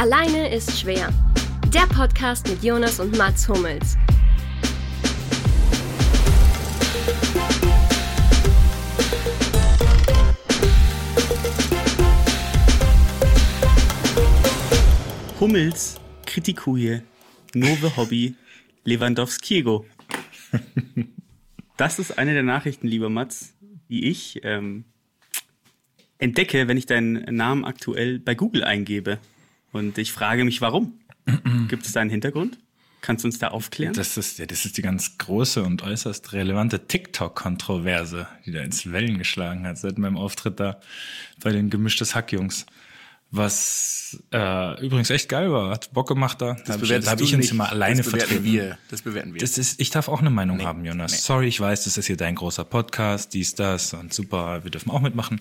Alleine ist schwer. Der Podcast mit Jonas und Mats Hummels. Hummels Kritikuje Nove Hobby Lewandowskiego. Das ist eine der Nachrichten, lieber Mats, die ich ähm, entdecke, wenn ich deinen Namen aktuell bei Google eingebe. Und ich frage mich, warum? Gibt es da einen Hintergrund? Kannst du uns da aufklären? Das ist, ja, das ist die ganz große und äußerst relevante TikTok-Kontroverse, die da ins Wellen geschlagen hat seit meinem Auftritt da bei den gemischtes Hack-Jungs. Was äh, übrigens echt geil war, hat Bock gemacht da. Da habe ich, hab ich uns immer alleine das bewerten vertreten. Wir. Das bewerten wir. Das ist, ich darf auch eine Meinung Nee, haben, Jonas. nee. Sorry, ich weiß, das ist hier dein großer Podcast, dies, das und super, wir dürfen auch mitmachen.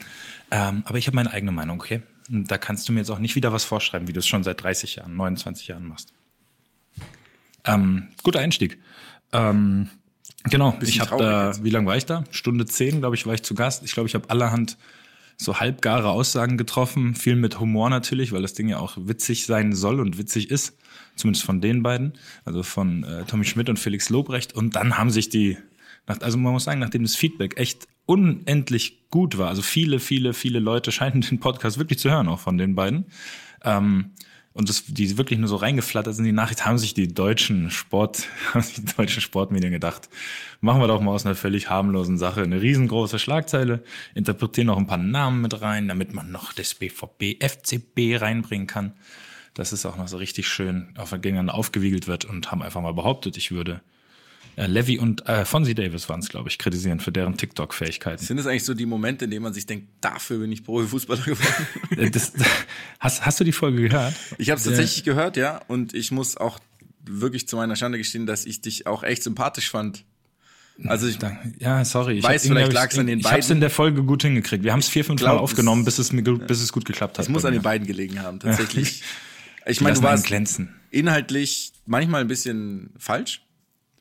Ähm, aber ich habe meine eigene Meinung, okay? Da kannst du mir jetzt auch nicht wieder was vorschreiben, wie du es schon seit 30 Jahren, 29 Jahren machst. Ähm, guter Einstieg. Ähm, genau, ich habe da, wie lange war ich da? Stunde zehn, glaube ich, war ich zu Gast. Ich glaube, ich habe allerhand so halbgare Aussagen getroffen, viel mit Humor natürlich, weil das Ding ja auch witzig sein soll und witzig ist, zumindest von den beiden, also von äh, Tommy Schmidt und Felix Lobrecht. Und dann haben sich die, also man muss sagen, nachdem das Feedback echt unendlich gut war, also viele, viele, viele Leute scheinen den Podcast wirklich zu hören, auch von den beiden. Ähm, und das, die wirklich nur so reingeflattert sind, die Nachricht, haben sich die deutschen Sport, haben sich die deutschen Sportmedien gedacht, machen wir doch mal aus einer völlig harmlosen Sache eine riesengroße Schlagzeile, interpretieren noch ein paar Namen mit rein, damit man noch das BVB, FCB reinbringen kann. Dass es auch noch so richtig schön auf gegeneinander aufgewiegelt wird und haben einfach mal behauptet, ich würde äh, Levy und äh, Fonzie Davis waren es, glaube ich, kritisieren für deren TikTok-Fähigkeiten. Sind das eigentlich so die Momente, in denen man sich denkt, dafür bin ich Profifußballer geworden? Äh, das, hast, hast du die Folge gehört? Ich habe es tatsächlich gehört, ja. Und ich muss auch wirklich zu meiner Schande gestehen, dass ich dich auch echt sympathisch fand. Also ich. Ja, sorry. Ich Weiß, vielleicht lag's ich's- an den Ich habe es beiden. in der Folge gut hingekriegt. Wir haben es vier, fünf Mal glaub, aufgenommen, es- bis es, mir, gut- bis es gut geklappt hat. Es muss an den beiden gelegen haben, tatsächlich. Ich Die meine, du warst glänzen. inhaltlich manchmal ein bisschen falsch.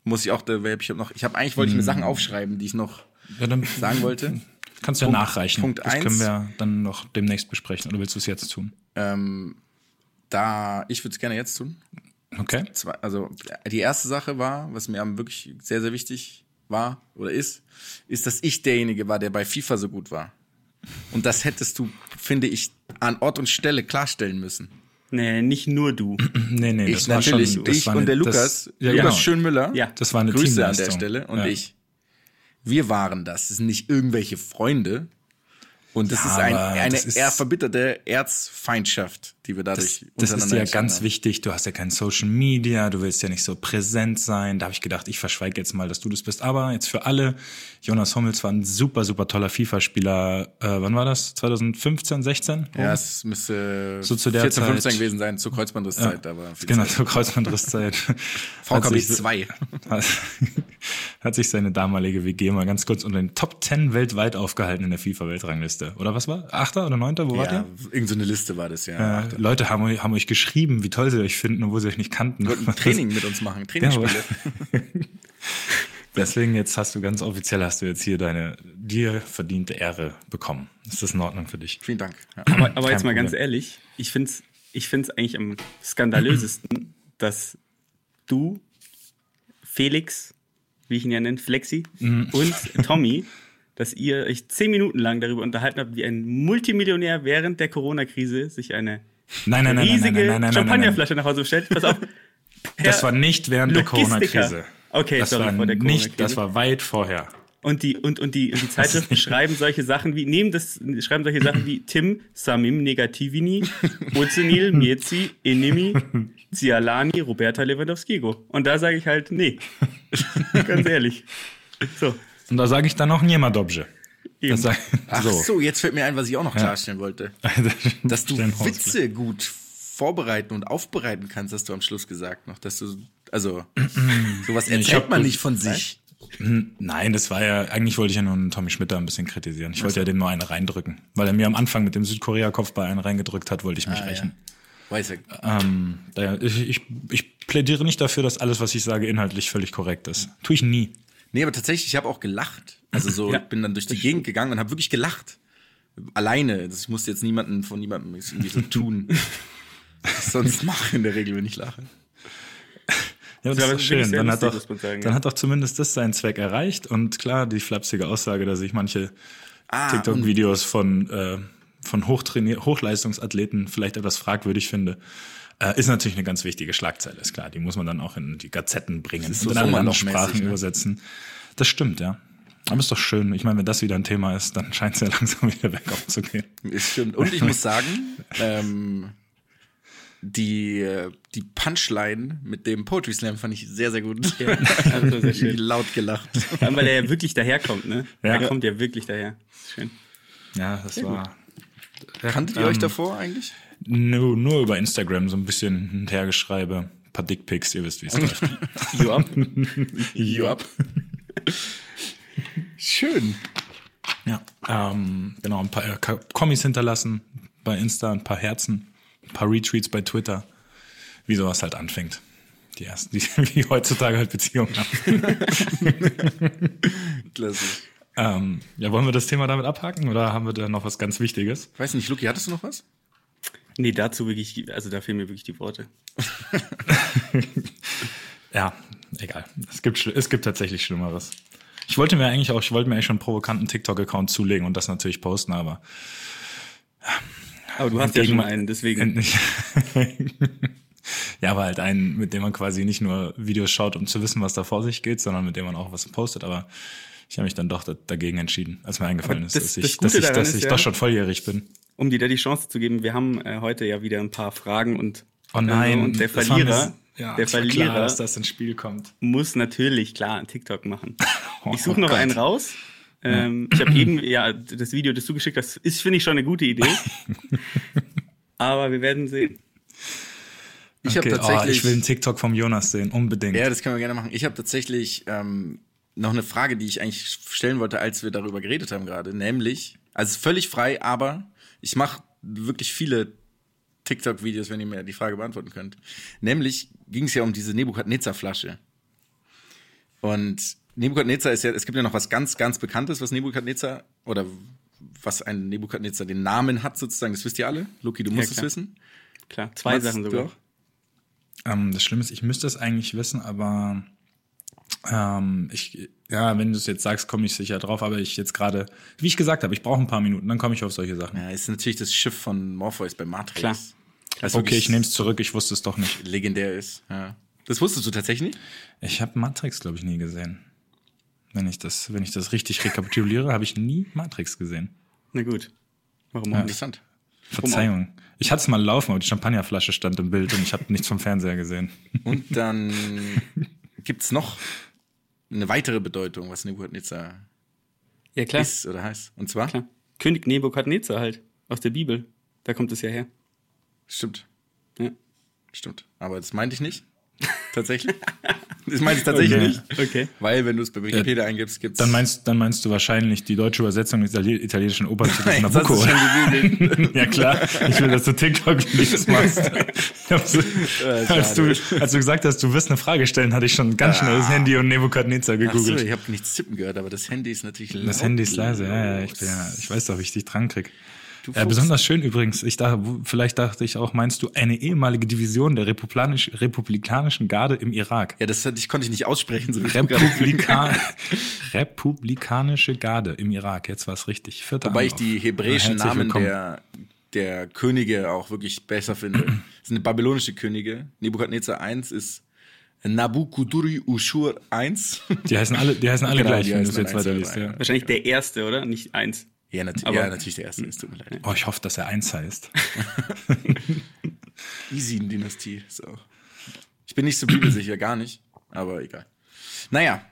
Muss ich auch, da- ich habe noch, ich habe eigentlich wollte ich Hm. mir Sachen aufschreiben, die ich noch Ja, dann sagen wollte. kannst du ja Punkt- nachreichen. Punkt das eins. können wir dann noch demnächst besprechen. Oder willst du es jetzt tun? Ähm, da, ich würde es gerne jetzt tun. Okay. Zwei, also die erste Sache war, was mir wirklich sehr, sehr wichtig war oder ist, ist, dass ich derjenige war, der bei FIFA so gut war. Und das hättest du, finde ich, an Ort und Stelle klarstellen müssen. Nee, nicht nur du. Nee, nee, Ich das war natürlich, schon, das ich war und der das- Lukas, ja, Lukas genau. Schönmüller, Ja. Das war eine Grüße an der Teamleistung. Stelle und ja. ich. Wir waren das. Das sind nicht irgendwelche Freunde. Und das Ja, ist ein, eine das ist- eher verbitterte Erzfeindschaft, die wir dadurch Das ist untereinander ja ganz haben. wichtig. Du hast ja kein Social Media, du willst ja nicht so präsent sein. Da habe ich gedacht, ich verschweige jetzt mal, dass du das bist. Aber jetzt für alle, Jonas Hummels war ein super, super toller FIFA-Spieler. Äh, wann war das? 2015, 16? Ja, es müsste So zu der 14, Zeit. 15 gewesen sein, zur Kreuzbandrisszeit, aber viel Genau, Zeit. zur Kreuzbandrisszeit. VKB Hat sich- 2. Hat, hat sich seine damalige WG mal ganz kurz unter den Top 10 weltweit aufgehalten in der FIFA-Weltrangliste. Oder was war? Achter oder Neunter? Wo Ja, ihr? irgend so eine Liste war das, ja. Äh, Leute haben, euch- haben euch geschrieben, wie toll sie euch finden, obwohl sie euch nicht kannten. Wollten ein Training mit uns machen, Ja, Trainingsspiele. Deswegen jetzt hast du ganz offiziell hast du jetzt hier deine dir verdiente Ehre bekommen. Ist das in Ordnung für dich? Vielen Dank. Ja. Aber, aber jetzt mal ganz Problem. ehrlich, ich finde es ich find's eigentlich am skandalösesten, dass du, Felix, wie ich ihn ja nenne, Flexi, Mhm. und Tommy, dass ihr euch zehn Minuten lang darüber unterhalten habt, wie ein Multimillionär während der Corona-Krise sich eine Nein, nein, nein, nein, riesige nein, nein, nein, Champagnerflasche nach Hause bestellt. Pass auf. Das war nicht während der. Corona-Krise. Okay, das sorry, war vor der nicht, Corona-Krise. das war weit vorher. Und die, und, und die, und die Zeitschriften schreiben solche Sachen wie, nehmen das, schreiben solche Sachen wie Tim, Samim, Negativini, Ozenil, Miezi, Enimi, Zialani, Roberta Lewandowskigo. Und da sage ich halt, nee. Ganz ehrlich. So. Und da sage ich dann noch niemand. Eben. Das Ach so. jetzt fällt mir ein, was ich auch noch klarstellen wollte. Dass du Horst. Witze gut vorbereiten und aufbereiten kannst, hast du am Schluss gesagt noch. Dass du, also, sowas Ich erzählt man nicht von sich. Nein, das war ja, eigentlich wollte ich ja nur einen Tommy Schmidt da ein bisschen kritisieren. Ich wollte ja dem nur eine reindrücken. Weil er mir am Anfang mit dem Südkorea-Kopfball einen reingedrückt hat, wollte ich mich Ah, rächen. Weiß ja. Ähm, ich, ich, ich plädiere nicht dafür, dass alles, was ich sage, inhaltlich völlig korrekt ist. Tue ich nie. Nee, aber tatsächlich, ich habe auch gelacht. Also so, Ja. ich bin dann durch die Gegend gegangen und habe wirklich gelacht. Alleine. Das- Ich musste jetzt niemanden von niemandem irgendwie so tun. was ich sonst mache in der Regel, wenn ich lache. Ja, das Ja, ist aber doch es ist schön. Dann hat, lustig, doch, muss man sagen, dann ja. hat doch zumindest das seinen Zweck erreicht. Und klar, die flapsige Aussage, dass ich manche Ah, TikTok-Videos von, äh, von Hochleistungsathleten vielleicht etwas fragwürdig finde, äh, ist natürlich eine ganz wichtige Schlagzeile, ist klar. Die muss man dann auch in die Gazetten bringen ist und so in anderen Sprachen ne? übersetzen. Das stimmt, ja. Aber ist doch schön. Ich meine, wenn das wieder ein Thema ist, dann scheint es ja langsam wieder bergauf zu gehen. Ist stimmt. Und ich muss sagen, ähm, die, äh, die Punchline mit dem Poetry Slam fand ich sehr, sehr gut. Ja, also sehr schön. Laut gelacht. Vor allem, weil er ja wirklich daherkommt, ne? Ja. Er kommt ja wirklich daher. Schön. Ja, das war Kanntet ihr euch davor eigentlich? Nur, nur über Instagram so ein bisschen hinterhergeschreibe. Ein paar Dickpics, ihr wisst, wie es läuft. You up? Yup. Schön. Ja, ähm, genau, ein paar äh, Kommis hinterlassen bei Insta, ein paar Herzen, ein paar Retweets bei Twitter, wie sowas halt anfängt. Die ersten, die, wie heutzutage halt Beziehungen haben. Klasse. ähm, ja, wollen wir das Thema damit abhaken oder haben wir da noch was ganz Wichtiges? Weiß nicht, Luki, hattest du noch was? Nee, dazu wirklich, also da fehlen mir wirklich die Worte. Ja, egal. Es gibt, es gibt tatsächlich Schlimmeres. Ich wollte mir eigentlich auch, ich wollte mir eigentlich schon einen provokanten TikTok-Account zulegen und das natürlich posten, aber Aber du hast ja schon einen, deswegen. Ja, aber halt einen, mit dem man quasi nicht nur Videos schaut, um zu wissen, was da vor sich geht, sondern mit dem man auch was postet. Aber ich habe mich dann doch da, dagegen entschieden, als mir eingefallen Aber ist, das- dass das ich, dass ich, dass ist ich ja- doch schon volljährig bin. Um dir da die Chance zu geben, wir haben äh, heute ja wieder ein paar Fragen und, Oh nein, äh, und der das Verlierer, ja, der Verlierer klar, dass das ins Spiel kommt. muss natürlich klar einen TikTok machen. Oh Ich suche noch Gott. einen raus. Ähm, ich habe eben, ja, das Video, das du geschickt hast, ist, finde ich, schon eine gute Idee. Aber wir werden sehen. Ich okay, habe tatsächlich. oh, ich will einen TikTok vom Jonas sehen, unbedingt. Ja, das können wir gerne machen. Ich habe tatsächlich ähm, noch eine Frage, die ich eigentlich stellen wollte, als wir darüber geredet haben gerade. Nämlich, also es völlig frei, aber ich mache wirklich viele TikTok-Videos, wenn ihr mir die Frage beantworten könnt. Nämlich ging es ja um diese Nebukadnezar-Flasche. Und Nebukadnezar ist ja, es gibt ja noch was ganz, ganz Bekanntes, was Nebukadnezar oder was ein Nebukadnezar den Namen hat sozusagen. Das wisst ihr alle. Luki, du musst es klar. wissen. Klar, zwei Mats, Sachen sogar. Ähm, das Schlimme ist, ich müsste es eigentlich wissen, aber ähm, ich, ja, wenn du es jetzt sagst, komme ich sicher drauf, aber ich jetzt gerade, wie ich gesagt habe, ich brauche ein paar Minuten, dann komme ich auf solche Sachen. Ja, ist natürlich das Schiff von Morpheus bei Matrix. Klar. Das okay, ich nehme es zurück, ich wusste es doch nicht. legendär ist. Ja. Das wusstest du tatsächlich nicht? Ich habe Matrix, glaube ich, nie gesehen. Wenn ich das, wenn ich das richtig rekapituliere, habe ich nie Matrix gesehen. Na gut. Warum auch nicht? Interessant. Verzeihung. Ich hatte es mal laufen, aber die Champagnerflasche stand im Bild und ich habe nichts vom Fernseher gesehen. Und dann gibt's noch eine weitere Bedeutung, was Nebukadnezar Ja, klar. ist oder heißt. Und zwar? klar. König Nebukadnezar halt. Aus der Bibel. Da kommt es ja her. Stimmt. Ja. Stimmt. Aber das meinte ich nicht. Tatsächlich. Das meinte ich tatsächlich Okay. nicht. Okay. Weil, wenn du es bei Wikipedia eingibst, gibt's. Dann meinst, dann meinst du wahrscheinlich die deutsche Übersetzung des Itali italienischen Operntitels das hast Nabucco. du gegoogelt. ja klar, ich will, dass du TikTok-Videos machst. So, als, du, als du gesagt hast, du wirst eine Frage stellen, hatte ich schon ganz schnell das Handy und Nebukadnezar Ach so, gegoogelt. ich habe nichts tippen gehört, aber das Handy ist natürlich das Handy ist leise, ja, ja, ich, bin ja, ich weiß doch, wie ich dich dran krieg. Ja, besonders schön übrigens. Ich dachte, vielleicht dachte ich auch, meinst du eine ehemalige Division der republikanisch, republikanischen Garde im Irak? Ja, das ich, konnte ich nicht aussprechen. So Republika Republikanische Garde im Irak. Jetzt war es richtig. Vierter Wobei ich die hebräischen Herzlich Namen willkommen. der, der Könige auch wirklich besser finde. Das sind babylonische Könige. Nebukadnezar 1 ist Nabukuduri Ushur 1. Die heißen alle, die heißen alle Genau, gleich, die wenn du es jetzt weiterliest. Ja. Wahrscheinlich der erste, oder? Nicht eins. Ja, nat Aber- ja, natürlich der erste, es tut mir leid. Oh, ich hoffe, dass er eins heißt. Isin-Dynastie ist auch. Ich bin nicht so bibelsicher, gar nicht, aber egal. Naja,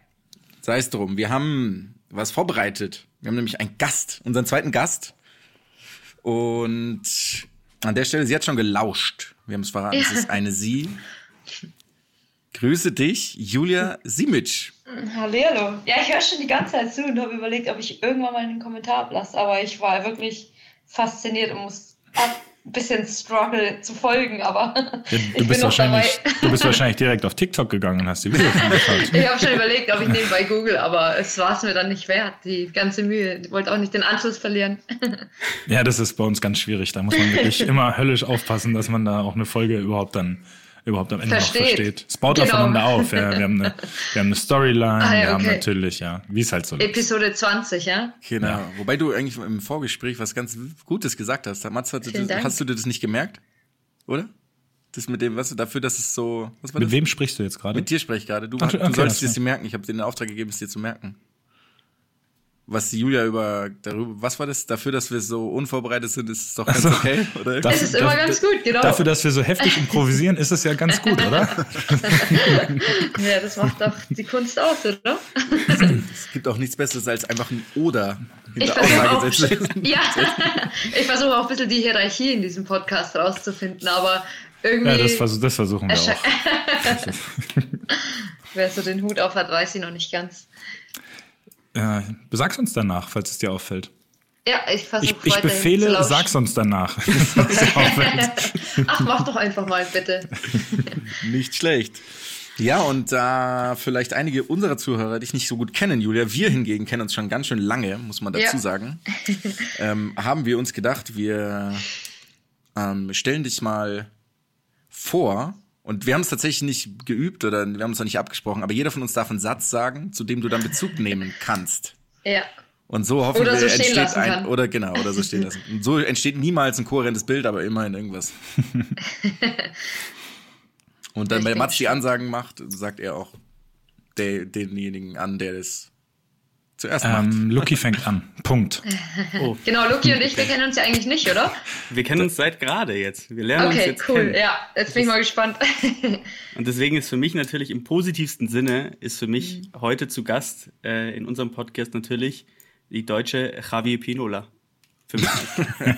sei es drum. Wir haben was vorbereitet. Wir haben nämlich einen Gast, unseren zweiten Gast. Und an der Stelle, sie hat schon gelauscht. Wir haben es verraten, es ist eine Sie. Grüße dich, Julia Simic. Hallihallo. Ja, ich höre schon die ganze Zeit zu und habe überlegt, ob ich irgendwann mal einen Kommentar ablasse, aber ich war wirklich fasziniert und muss ein bisschen struggle zu folgen, aber Ja, du, bist wahrscheinlich, du bist wahrscheinlich direkt auf TikTok gegangen und hast die Videos angeschaut. Ich habe schon überlegt, ob ich nebenbei google, aber es war es mir dann nicht wert, die ganze Mühe. Ich wollte auch nicht den Anschluss verlieren. Ja, das ist bei uns ganz schwierig. Da muss man wirklich immer höllisch aufpassen, dass man da auch eine Folge überhaupt dann überhaupt am Ende Versteht. noch versteht. Es baut Genau. aufeinander auf. Ja. Wir, haben eine, wir haben eine Storyline, Ah, ja, wir haben okay. natürlich, ja, wie es halt so ist. Episode 20, ja? Genau. Ja. Wobei du eigentlich im Vorgespräch was ganz Gutes gesagt hast. Mats, das, Dank. hast du dir das nicht gemerkt? Oder? Das mit dem, was du dafür, dass es so. Was war Mit das? wem sprichst du jetzt gerade? Mit dir spreche ich gerade. Du, Ach, du okay, solltest das- es dir merken. Ich habe dir den Auftrag gegeben, es dir zu merken. Was Julia über darüber, was war das? Dafür, dass wir so unvorbereitet sind, ist es doch ganz so. okay, oder? Das- Es ist immer ganz gut, genau. Dafür, dass wir so heftig improvisieren, ist es ja ganz gut, oder? Ja, das macht doch die Kunst aus, oder? Es gibt auch nichts Besseres als einfach ein Oder Ich hinter versuche auch, ja, ich versuche auch ein bisschen die Hierarchie in diesem Podcast rauszufinden, aber irgendwie, Ja, das, vers das versuchen wir auch. wer so den Hut auf hat, weiß ich noch nicht ganz. Äh, sag's uns danach, falls es dir auffällt. Ja, ich versuche Ich, ich befehle, sag's uns danach. Falls es dir auffällt. Ach, mach doch einfach mal, bitte. Nicht schlecht. Ja, und da vielleicht einige unserer Zuhörer dich nicht so gut kennen, Julia, wir hingegen kennen uns schon ganz schön lange, muss man dazu Ja. sagen, ähm, haben wir uns gedacht, wir ähm, stellen dich mal vor. Und wir haben es tatsächlich nicht geübt oder wir haben es noch nicht abgesprochen, aber jeder von uns darf einen Satz sagen, zu dem du dann Bezug nehmen kannst. Ja. Und so hoffen Oder wir, so entsteht ein, kann. oder genau, oder so stehen lassen. Und so entsteht niemals ein kohärentes Bild, aber immerhin irgendwas. Und dann, wenn Mats die. Ansagen macht, sagt er auch der, denjenigen an, der das zuerst macht. Ähm, Lucky fängt an. Punkt. Genau, Luki und ich, wir kennen uns ja eigentlich nicht, oder? Wir kennen uns seit gerade jetzt. Wir lernen uns Okay, jetzt cool. kennen. Ja, jetzt bin ich mal gespannt. Und deswegen ist für mich natürlich im positivsten Sinne, ist für mich heute zu Gast äh, in unserem Podcast natürlich die deutsche Javier Pinola. Für mich.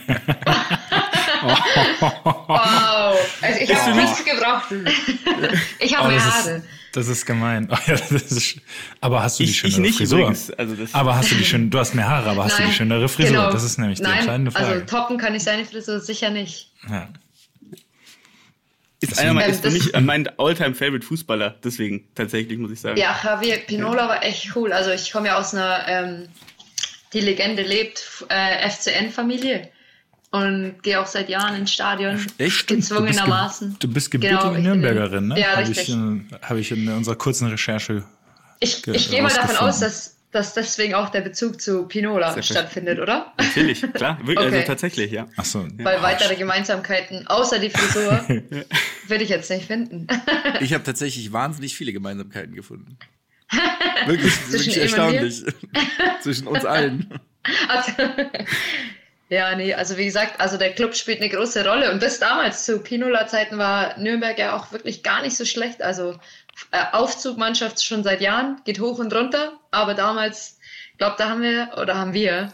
Wow. Also ich habe nichts gebraucht. ich habe Oh, mehr Haare. ist, das ist gemein. Oh, ja, das ist, aber hast du die Ich- schönere ich nicht Frisur? übrigens. Also das- aber hast du die schön, du hast mehr Haare, aber hast du die schönere Frisur? genau. Das ist nämlich die Nein, entscheidende Frage. Also toppen kann ich seine Frisur sicher nicht. ja. Ist, einer, mein- Ähm, ist für mich äh, mein alltime favorite Fußballer. Deswegen tatsächlich muss ich sagen. Ja, Javier Pinola war echt cool. Also ich komme ja aus einer, ähm, die Legende lebt, äh, FCN-Familie. Und gehe auch seit Jahren ins Stadion. Echt? Gezwungenermaßen. Du bist gebürtige Genau, ich bin- Nürnbergerin, ne? Ja, Habe richtig. ich, äh, hab ich in unserer kurzen Recherche. Ich, ge- ich gehe mal davon aus, dass, dass deswegen auch der Bezug zu Pinola Sehr stattfindet, oder? Natürlich, klar. Wirklich, Okay. Also tatsächlich, ja. Ach so. Weil weitere Gemeinsamkeiten außer die Frisur würde ich jetzt nicht finden. Ich habe tatsächlich wahnsinnig viele Gemeinsamkeiten gefunden. Wirklich, wirklich erstaunlich. Zwischen uns allen. Also, ja, nee, also wie gesagt, also der Club spielt eine große Rolle und bis damals zu Pinola-Zeiten war Nürnberg ja auch wirklich gar nicht so schlecht. Also äh, Aufzugmannschaft schon seit Jahren, geht hoch und runter, aber damals, glaube da haben wir, oder haben wir.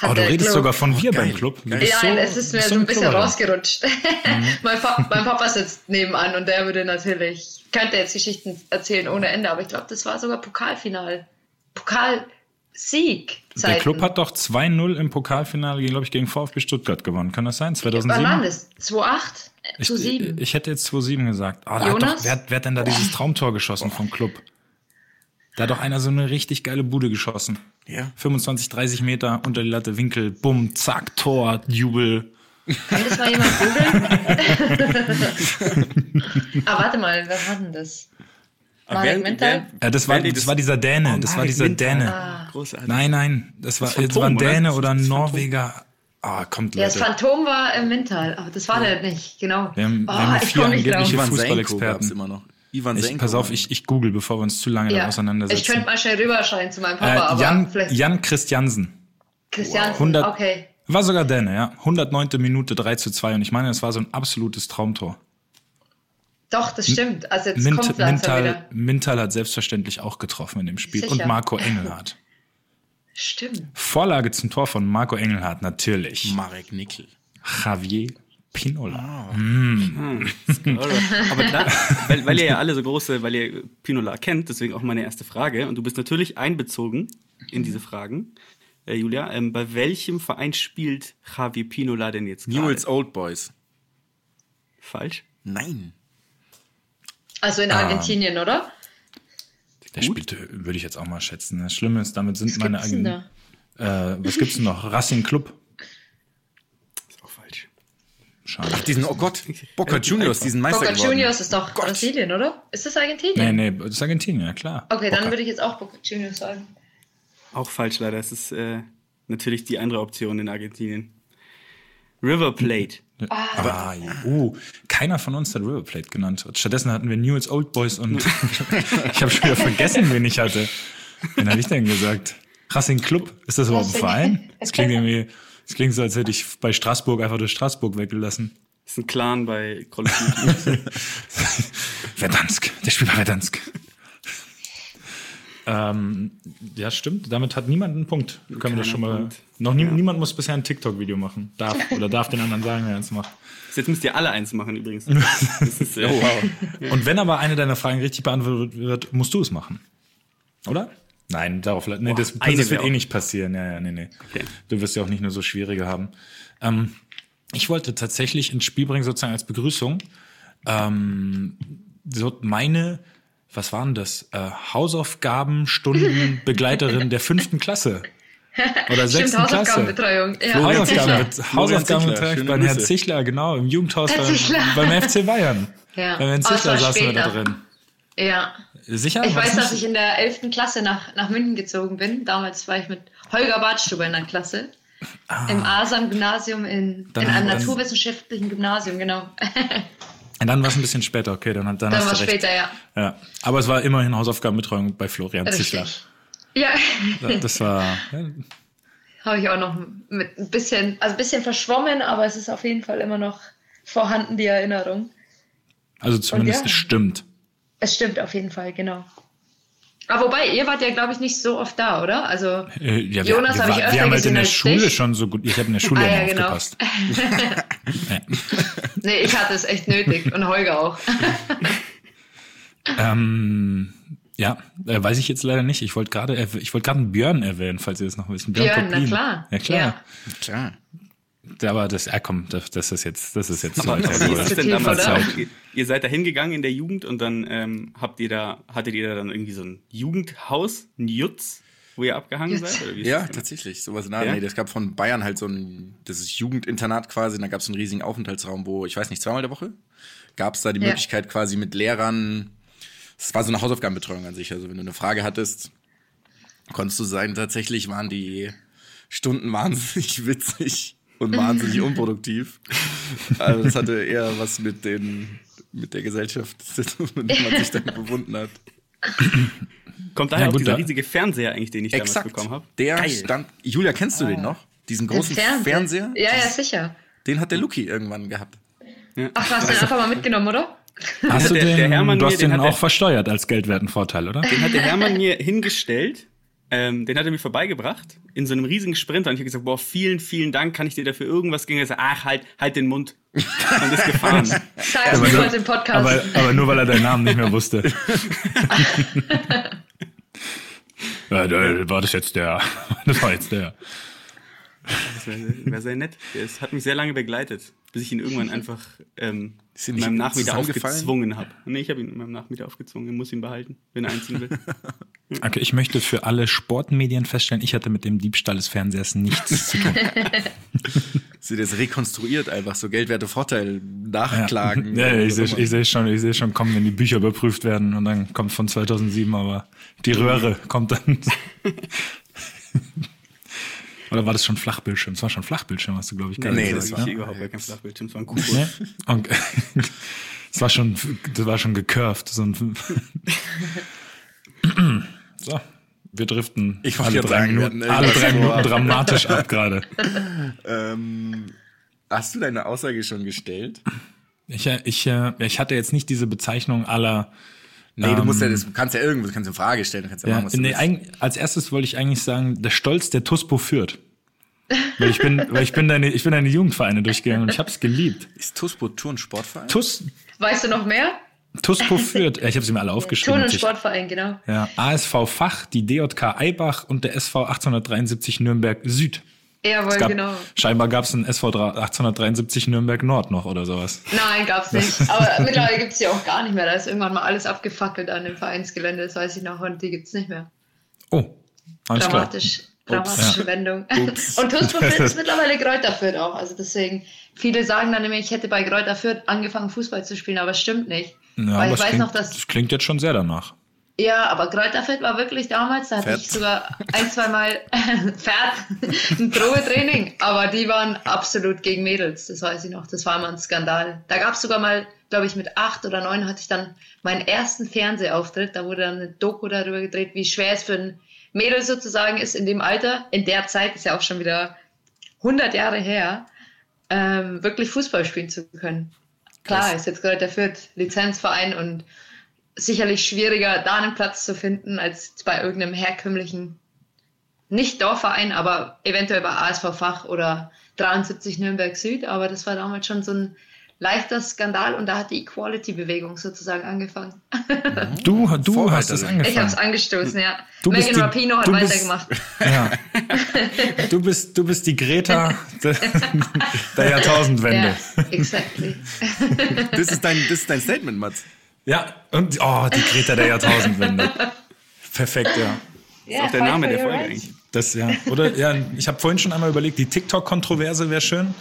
hat Oh, du redest Club- sogar von wir geil. beim Club. Ja, so- es ist mir so ein bisschen Klubberer. rausgerutscht. mein, Papa, mein Papa sitzt nebenan und der würde natürlich, könnte jetzt Geschichten erzählen ohne Ende, aber ich glaube, das war sogar Pokalfinal. Pokalsieg. Der Club hat doch 2-0 im Pokalfinale, glaube ich, gegen VfB Stuttgart gewonnen. Kann das sein? Wann war 2007? das? 2-8? Ich, Zu 7. ich hätte jetzt 2-7 gesagt. Oh, hat Jonas? doch, wer, hat- wer hat denn da dieses Traumtor geschossen vom Club? Da hat doch einer so eine richtig geile Bude geschossen. Ja. 25, 30 Meter unter die Latte, Winkel, bumm, zack, Tor, Jubel. Kann das mal jemand googeln? ah, warte mal, wer war denn das? Aber während- Mental? während- Ja, das war, während das war dieser Däne, das war dieser. Däne. Ah. Großartig. Nein, nein, das war, Das das war ein Phantom, oder? Däne oder ein Das Phantom. Norweger. Ah, kommt Ja, das Leute. Phantom war im Mental, aber das war der nicht, genau. Wir haben- wir oh, haben ich vier komme nicht angebliche Fußballexperten. immer noch. Ivan Ich, Senko. pass auf, ich, ich google, bevor wir uns zu lange Ja. auseinandersetzen. Ich könnte mal schnell rüberschreien zu meinem Papa, äh, aber Jan, vielleicht Jan Christiansen. Christiansen, 100 okay. War sogar Däne, ja. 109. Minute 3 zu 2. Und ich meine, das war so ein absolutes Traumtor. Doch, das stimmt. Also jetzt Mint, kommt Mintal, wieder. Mintal hat selbstverständlich auch getroffen in dem Spiel. Sicher. Und Marco Engelhardt. Stimmt. Vorlage zum Tor von Marco Engelhardt natürlich. Marek Nickel. Javier Pinola. Aber da, weil, weil ihr ja alle so große, weil ihr Pinola kennt, deswegen auch meine erste Frage. Und du bist natürlich einbezogen in diese Fragen. äh, Julia, ähm, bei welchem Verein spielt Javi Pinola denn jetzt gerade? Newell's Old Boys. Falsch. Nein. Also in Argentinien, oder? Der spielt, würde ich jetzt auch mal schätzen. Das Schlimme ist, damit sind Was meine da? Äh, was gibt's denn noch? Racing Club. Ist auch falsch. Schade. Ach, diesen, oh Gott, Boca Juniors, diesen Meister Boca geworden. Juniors ist doch Brasilien, oder? Ist das Argentinien? Nee, nee, das ist Argentinien, ja klar. Okay, dann Boca. würde ich jetzt auch Boca Juniors sagen. Auch falsch leider. Es ist äh, natürlich die andere Option in Argentinien. River Plate. Ah, ja. uh, keiner von uns hat River Plate genannt. Stattdessen hatten wir Newell's Old Boys und ich habe schon wieder vergessen, wen ich hatte. Wen habe ich denn gesagt? Racing Club? Ist das überhaupt ein. Verein? Das klingt irgendwie, das klingt so, als hätte ich bei Straßburg einfach durch Straßburg weggelassen. Das ist ein Clan bei Call of Duty. Verdansk, der spielt bei Verdansk. Ähm, ja, stimmt. Damit hat niemand einen Punkt. Können wir das Keiner schon mal. Punkt. Noch nie, niemand muss bisher ein TikTok-Video machen. Darf oder darf den anderen sagen, wer es macht. Jetzt müsst ihr alle eins machen übrigens. Das ist, Oh, wow. Und wenn aber eine deiner Fragen richtig beantwortet wird, musst du es machen. Oder? Nein, darauf, nee, das, eine das wird eh nicht passieren. Ja, ja, nee, nee. Okay. Du wirst ja auch nicht nur so schwierige haben. Ähm, ich wollte tatsächlich ins Spiel bringen, sozusagen als Begrüßung, ähm, so meine, was waren das? Äh, Hausaufgabenstunden Begleiterin der fünften Klasse. Oder Stimmt, sechsten Klasse. Hausaufgabenbetreuung. Ja. Hausaufgaben, Hausaufgabenbetreuung Zichler, bei Herrn. Zichler, genau, im Jugendhaus Herr beim, beim FC Bayern. Ja. Bei Herrn Oh, Zichler saßen wir da später. drin. Ja. Sicher? Ich War weiß, das dass ich in der 11. Klasse nach, nach München gezogen bin. Damals war ich mit Holger Bartstuber in der Klasse. Im Asam-Gymnasium in, Ah. Dann- in einem dann- naturwissenschaftlichen Gymnasium, genau. Und dann war es ein bisschen später, okay, dann, dann, Dann war recht. später, ja. Ja. Aber es war immerhin Hausaufgabenbetreuung bei Florian Zichler. Richtig. Ja, Das war, ja, habe ich auch noch mit ein bisschen, also ein bisschen verschwommen, aber es ist auf jeden Fall immer noch vorhanden, die Erinnerung. also zumindest ja. es stimmt. Es stimmt auf jeden Fall, genau. Aber wobei, ihr wart ja, glaube ich, nicht so oft da, oder? Also, Äh, ja, Jonas wir, habe wir, ich wir öfter haben halt in der Schule dich. schon so gut, ich habe in der Schule Ah, ja, genau. aufgepasst. nee, ich hatte es echt nötig und Holger auch. Ähm, ja, äh, weiß ich jetzt leider nicht. Ich wollte gerade, erw- ich wollte gerade einen Björn erwähnen, falls ihr das noch wissen. Björn, na Poplin. klar. Ja klar. Ja. Klar. Aber das, ja komm, das, das ist jetzt, das ist jetzt Aber wie ist denn damals? Ihr, ihr seid da hingegangen in der Jugend und dann ähm, habt ihr da, hattet ihr da dann irgendwie so ein Jugendhaus, ein Jutz, wo ihr abgehangen Jutz. seid? Oder wie ist Ja, das denn? tatsächlich. Sowas in der Art. Ja? Nee, das gab von Bayern halt so ein, das ist Jugendinternat quasi, und da gab es einen riesigen Aufenthaltsraum, wo, ich weiß nicht, zweimal der Woche gab es da die Ja. Möglichkeit quasi mit Lehrern, es war so eine Hausaufgabenbetreuung an sich, also wenn du eine Frage hattest, konntest du sagen, tatsächlich waren die Stunden wahnsinnig witzig und wahnsinnig unproduktiv. Also das hatte eher was mit den, mit der Gesellschaft zu tun, in der man sich dann befunden hat. Kommt daher Ja, auch gut, dieser da- riesige Fernseher eigentlich, den ich damals Exakt. bekommen habe? Der Geil. stand, Julia, kennst du den noch? Diesen großen Den Fernseher? Ja, ja, sicher. Den hat der Luki irgendwann gehabt. Ach, hast du den einfach mal mitgenommen, oder? Hast du Der- den, der Hermann du mir, hast den den hat auch er- versteuert als Geldwertenvorteil, oder? Den hat der Hermann mir hingestellt. Ähm, den hat er mir vorbeigebracht in so einem riesigen Sprinter und ich habe gesagt, boah, vielen, vielen Dank, kann ich dir dafür irgendwas geben? Er sagt, ach, halt, halt den Mund. Und ist gefahren. Sag es niemals im Podcast. Aber, aber nur weil er deinen Namen nicht mehr wusste. ja, war das jetzt der. Das war jetzt der. Das wäre wär sehr nett. Es hat mich sehr lange begleitet, bis ich ihn irgendwann einfach ähm, in meinem Nachmieter aufgezwungen habe. Nee, ich habe ihn in meinem Nachmieter aufgezwungen. Er muss ihn behalten, wenn er einziehen will. Okay, ich möchte für alle Sportmedien feststellen, ich hatte mit dem Diebstahl des Fernsehers nichts zu tun. Sie das rekonstruiert, einfach so Geldwerte Vorteil nachklagen. Ja, ja, ich sehe ich seh schon, ich seh schon kommen, wenn die Bücher überprüft werden und dann kommt von 2007, aber die Röhre kommt dann. Oder war das schon Flachbildschirm? Es war schon Flachbildschirm, hast du, glaube ich, gerade Nee, das gesagt. das war war- überhaupt gar kein Flachbildschirm, es war ein. Nee? Und, es war schon, das war schon gecurved. So, so wir driften Ich alle drei, Minuten, hatten alle drei. Minuten dramatisch ab gerade. Ähm, hast du deine Aussage schon gestellt? Ich, äh, ich, äh, ich hatte jetzt nicht diese Bezeichnung aller. Nee, du musst ja, ähm, das, du kannst ja irgendwas, du kannst eine Frage stellen, du kannst ja, Ja, machen, was du nee, willst. als erstes wollte ich eigentlich sagen, der Stolz der TUSPO führt. Weil ich bin, weil ich bin deine, ich bin deine Jugendvereine durchgegangen und ich habe es geliebt. Ist Tuspo Turn Sportverein? TUS, Weißt du noch mehr? TUSPO führt, ja, ich habe sie mir alle aufgeschrieben. Turn- und. Sportverein, genau. Ja, ASV Fach, die DJK Eibach und der SV 1873 Nürnberg Süd. Jawohl, Es gab, genau. Scheinbar gab es einen SV 1873 Nürnberg Nord noch oder sowas. Nein, gab's nicht. Aber mittlerweile gibt's die auch gar nicht mehr. Da ist irgendwann mal alles abgefackelt an dem Vereinsgelände, das weiß ich noch, und die gibt's nicht mehr. Oh, alles klar. Dramatisch, dramatische Wendung. Und TuS ist mittlerweile Kräuter Fürth auch. Also deswegen, viele sagen dann immer, ich hätte bei Kräuter Fürth angefangen, Fußball zu spielen, aber es stimmt nicht. Ja, Weil ich es weiß klingt, noch, dass das klingt jetzt schon sehr danach. Ja, aber Kräuterfett war wirklich damals, da hatte Fett. ich sogar ein, zwei Mal Pferd, ein Probetraining, aber die waren absolut gegen Mädels, das weiß ich noch, das war immer ein Skandal. Da gab es sogar mal, glaube ich, mit acht oder neun hatte ich dann meinen ersten Fernsehauftritt, da wurde dann eine Doku darüber gedreht, wie schwer es für ein Mädel sozusagen ist in dem Alter, in der Zeit, ist ja auch schon wieder 100 Jahre her, ähm, wirklich Fußball spielen zu können. Klar, ist jetzt Kräuter Fürth Lizenzverein und sicherlich schwieriger, da einen Platz zu finden, als bei irgendeinem herkömmlichen, nicht Dorfverein, aber eventuell bei ASV Fach oder 73 Nürnberg Süd. Aber das war damals schon so ein leichter Skandal und da hat die Equality-Bewegung sozusagen angefangen. Du, du Vorreiterin. hast es Ich angefangen. habe es angestoßen, ja. Du bist Megan die- Rapino hat du bist- weitergemacht. Ja. Du bist, du bist die Greta der, der Jahrtausendwende. Ja, exactly. Das ist dein, das ist dein Statement, Mats. Ja, und oh, die Greta der Jahrtausendwende. Perfekt, ja. Ja, auch der fight Name der Folge rights. eigentlich. Das ja. Oder ja, ich habe vorhin schon einmal überlegt, die TikTok-Kontroverse wäre schön.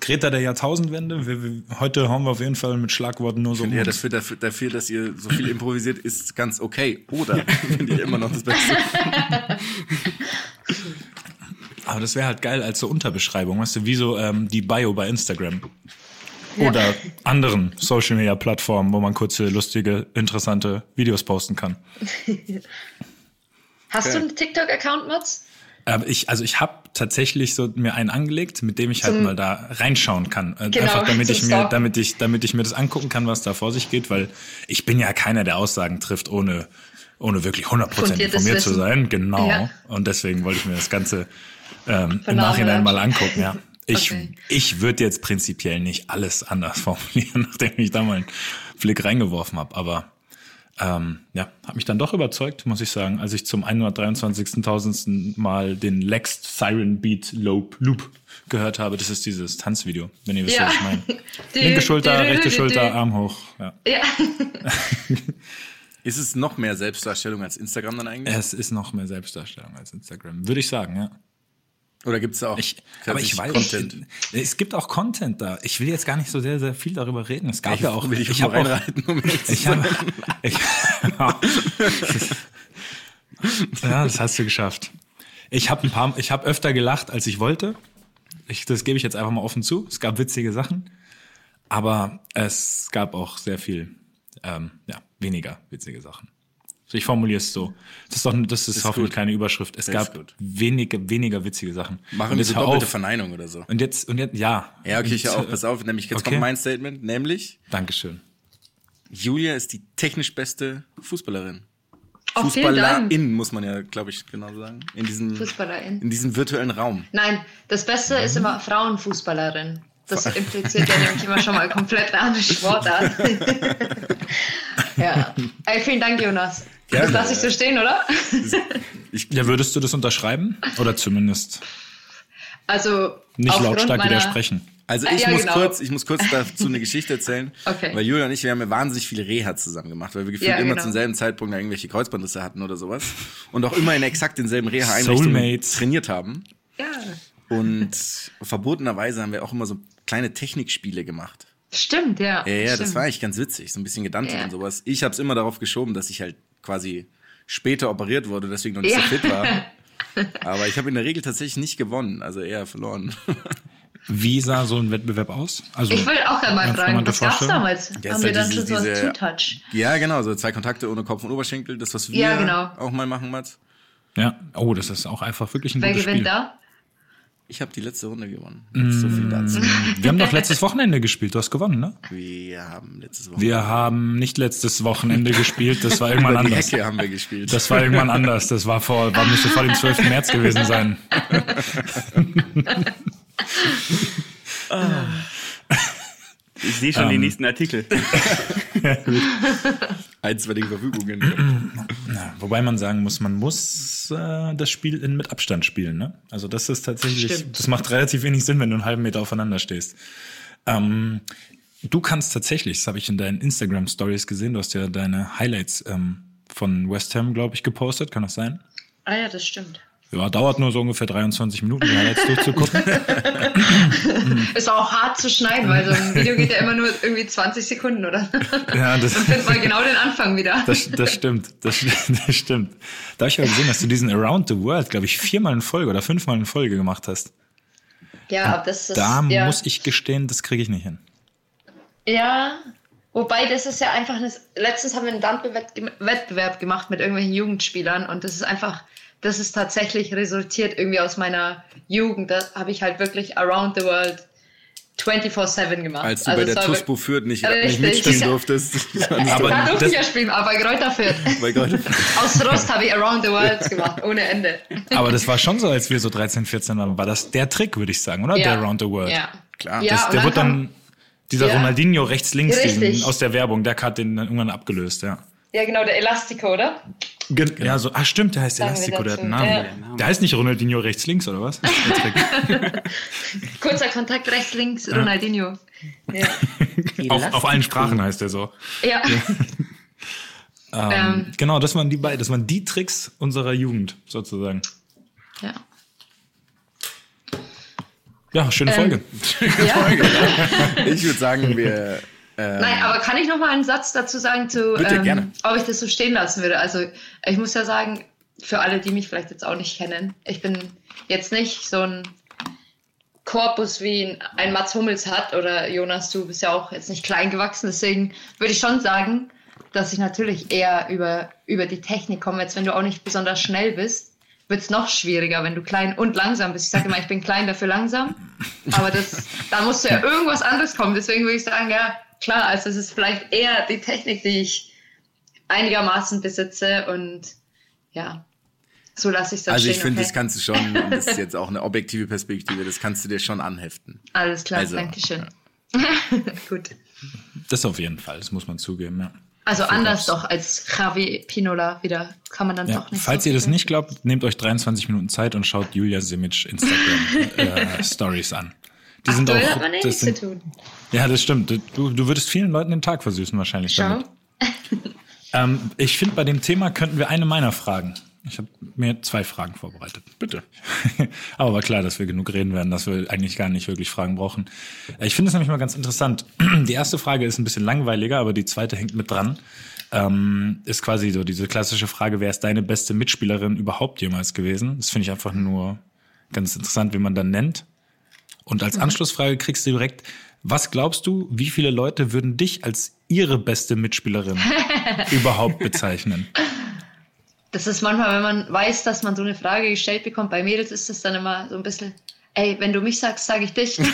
Greta der Jahrtausendwende. Wir, wir, heute hauen wir auf jeden Fall mit Schlagworten nur so Ja, uns. das für, dafür, dafür, dass ihr so viel improvisiert, ist ganz okay. Oder finde ich immer noch das Beste. Aber das wäre halt geil als so Unterbeschreibung, weißt du, wie so ähm, die Bio bei Instagram. Oder anderen Social Media Plattformen, wo man kurze, lustige, interessante Videos posten kann. Hast du einen TikTok-Account, Mats? Aber ich, also ich habe tatsächlich so mir einen angelegt, mit dem ich halt Zum- mal da reinschauen kann. Äh, Genau, Einfach damit ich mir, damit ich, damit ich mir das angucken kann, was da vor sich geht, weil ich bin ja keiner, der Aussagen trifft, ohne, ohne wirklich 100% Fundiertes informiert zu sein. Genau. Ja. Und deswegen wollte ich mir das Ganze ähm, im Nachhinein mal angucken, ja. Ich, Okay. ich würde jetzt prinzipiell nicht alles anders formulieren, nachdem ich da mal einen Blick reingeworfen habe, aber ähm, ja, hat mich dann doch überzeugt, muss ich sagen, als ich zum 123.000. Mal den Lex Siren Beat Loop, Loop gehört habe. Das ist dieses Tanzvideo, wenn ihr wisst, Ja. was ich meine. Linke Schulter, rechte Schulter. Arm hoch. Ja. Ja. Ist es noch mehr Selbstdarstellung als Instagram dann eigentlich? Es ist noch mehr Selbstdarstellung als Instagram, würde ich sagen, ja. Oder gibt es auch Ich, aber ich weiß, Content? Ich, es gibt auch Content da. Ich will jetzt gar nicht so sehr, sehr viel darüber reden. Es gab Ich ja auch. will ich nur habe auch, reinreiten, um Ich habe. Ich, ja, das hast du geschafft. Ich habe ein paar, ich habe öfter gelacht, als ich wollte. Ich, das gebe ich jetzt einfach mal offen zu. Es gab witzige Sachen, aber es gab auch sehr viel, ähm, ja, weniger witzige Sachen. So, ich formuliere es so. Das ist doch, das ist, Ist hoffentlich gut. keine Überschrift. Es Das ist gab gut. wenige, weniger witzige Sachen. Machen Und wir jetzt so doppelte auf. Verneinung oder so. Und jetzt, und jetzt, ja. Ja, okay, ich Und, auch. äh, Pass auf, nämlich jetzt okay. kommt mein Statement, nämlich Dankeschön. Julia ist die technisch beste Fußballerin. Oh. Fußballerin, muss man ja, glaube ich, genau sagen. In diesem, Fußballerin. in diesem virtuellen Raum. Nein, das Beste ist immer Frauenfußballerin. Das impliziert ja nämlich immer schon mal komplett eine andere Sportart. ja. Ey, vielen Dank, Jonas. Gerne. Das lasse ich so stehen, oder? Ja, würdest du das unterschreiben? Oder zumindest Also nicht lautstark meiner- widersprechen? Also ich ja, muss genau. kurz, ich muss kurz dazu eine Geschichte erzählen. Okay. Weil Julia und ich, wir haben ja wahnsinnig viele Reha zusammen gemacht, weil wir gefühlt Ja, immer genau. zum selben Zeitpunkt irgendwelche Kreuzbandrisse hatten oder sowas. Und auch immer in exakt denselben Reha-Einrichtungen trainiert haben. Ja, Und verbotenerweise haben wir auch immer so kleine Technikspiele gemacht. stimmt, ja. Ja, ja, das stimmt. war eigentlich ganz witzig, so ein bisschen Gedanke Ja. und sowas. Ich habe es immer darauf geschoben, dass ich halt quasi später operiert wurde, deswegen noch nicht Ja. so fit war. Aber ich habe in der Regel tatsächlich nicht gewonnen, also eher verloren. Wie sah so ein Wettbewerb aus? Also, Ich wollte auch gerade mal Kannst du fragen, was gab's vorstellen? damals? Ja, Haben wir dann diese- schon so diese- ein Two-Touch? ja, genau, so zwei Kontakte ohne Kopf und Oberschenkel, das, was wir Ja, genau. auch mal machen, Mats. ja. Oh, das ist auch einfach wirklich ein Wer gutes gewinnt Spiel. da? Ich habe die letzte Runde gewonnen. Mm. So viel dazu. Wir haben doch letztes Wochenende gespielt. Du hast gewonnen, ne? Wir haben letztes Woche Wir haben nicht letztes Wochenende gespielt. Das war irgendwann über die anders. Hecke haben wir gespielt. Das war irgendwann anders. Das war vor, war müsste vor dem 12. März gewesen sein. ich sehe schon den nächsten Artikel. Einstweilige Verfügungen. Ja, wobei man sagen muss, man muss äh, das Spiel in, mit Abstand spielen. Ne? Also das ist tatsächlich, Stimmt. das macht relativ wenig Sinn, wenn du einen halben Meter aufeinander stehst. Ähm, du kannst tatsächlich, das habe ich in deinen Instagram-Stories gesehen, du hast ja deine Highlights ähm, von West Ham, glaube ich, gepostet. Kann das sein? Ah ja, das stimmt. Ja, dauert nur so ungefähr 23 Minuten, die Highlights durchzugucken. Ist auch hart zu schneiden, weil so ein Video geht ja immer nur irgendwie 20 Sekunden, oder? ja, das, Dann findet man genau den Anfang wieder. Das, das stimmt, das, das stimmt. Da habe ich aber gesehen, dass du diesen Around the World, glaube ich, viermal in Folge oder fünfmal in Folge gemacht hast. Ja, aber das ist. Da ja, muss ich gestehen, das kriege ich nicht hin. Ja, wobei das ist ja einfach. Eine, letztens haben wir einen Dump-Wettbewerb gemacht mit irgendwelchen Jugendspielern und das ist einfach. Das ist tatsächlich resultiert irgendwie aus meiner Jugend. Da habe ich halt wirklich Around the World 24-7 gemacht. Als du Also bei der TUSPO Fürth nicht, nicht mitspielen durftest. Aber Da durfte ich ja spielen, aber bei Fürth. Bei Gott. Aus Rost habe ich Around the World gemacht, ohne Ende. Aber das war schon so, als wir so 13, 14 waren. War das der Trick, würde ich sagen, oder? Ja. Der Around the World. Ja. Klar. Ja, Das, der wird kam- dann, dieser Ja. Ronaldinho rechts, links diesen, Richtig. aus der Werbung, der hat den dann irgendwann abgelöst, ja. Ja, genau, der Elastico, oder? Gen Ja, so, ah, stimmt, der heißt Sagen Elastico, der hat einen. Namen. Der heißt nicht Ronaldinho rechts, links, oder was? Kurzer Kontakt rechts, links, Ronaldinho. Ja. auf, auf allen Sprachen heißt der so. ja. Ähm, Ähm. Genau, das waren die beiden, das waren die Tricks unserer Jugend, sozusagen. ja. Ja, schöne Folge. ja. Ich würde sagen, wir. Ähm, Nein, aber kann ich noch mal einen Satz dazu sagen, zu, Bitte, gerne. ob ich das so stehen lassen würde? Also ich muss ja sagen, für alle, die mich vielleicht jetzt auch nicht kennen, ich bin jetzt nicht so ein Korpus wie ein- ein Mats Hummels hat oder Jonas, du bist ja auch jetzt nicht klein gewachsen, deswegen würde ich schon sagen, dass ich natürlich eher über, über die Technik komme. Jetzt, wenn du auch nicht besonders schnell bist, wird es noch schwieriger, wenn du klein und langsam bist. Ich sage immer, ich bin klein, dafür langsam. Aber das, da musst du ja irgendwas anderes kommen. Deswegen würde ich sagen, ja, klar, also es ist vielleicht eher die Technik, die ich einigermaßen besitze und ja, so lasse ich das also ich finde, okay? das kannst du schon, das ist jetzt auch eine objektive Perspektive, das kannst du dir schon anheften. Alles klar, Also, Dankeschön. Gut. Das auf jeden Fall, das muss man zugeben, ja. Also anders doch als Javi Pinola wieder. Kann man dann Ja, doch nicht. falls so ihr das nicht glaubt, nehmt euch 23 Minuten Zeit und schaut Julia Simic Instagram äh, Stories an. Die sind Aktuell auch. hat man nichts zu sind, tun. ja, das stimmt. Du, du würdest vielen Leuten den Tag versüßen wahrscheinlich Schau. damit. Ähm, ich finde, bei dem Thema könnten wir eine meiner Fragen. Ich habe mir zwei Fragen vorbereitet. Bitte. Aber war klar, dass wir genug reden werden, dass wir eigentlich gar nicht wirklich Fragen brauchen. Äh, Ich finde es nämlich mal ganz interessant. Die erste Frage ist ein bisschen langweiliger, aber die zweite hängt mit dran. Ähm, ist quasi so diese klassische Frage, wer ist deine beste Mitspielerin überhaupt jemals gewesen? Das finde ich einfach nur ganz interessant, wie man dann nennt. Und als Anschlussfrage kriegst du direkt, was glaubst du, wie viele Leute würden dich als ihre beste Mitspielerin überhaupt bezeichnen? Das ist manchmal, wenn man weiß, dass man so eine Frage gestellt bekommt, bei Mädels ist es dann immer so ein bisschen, ey, wenn du mich sagst, sage ich dich. ich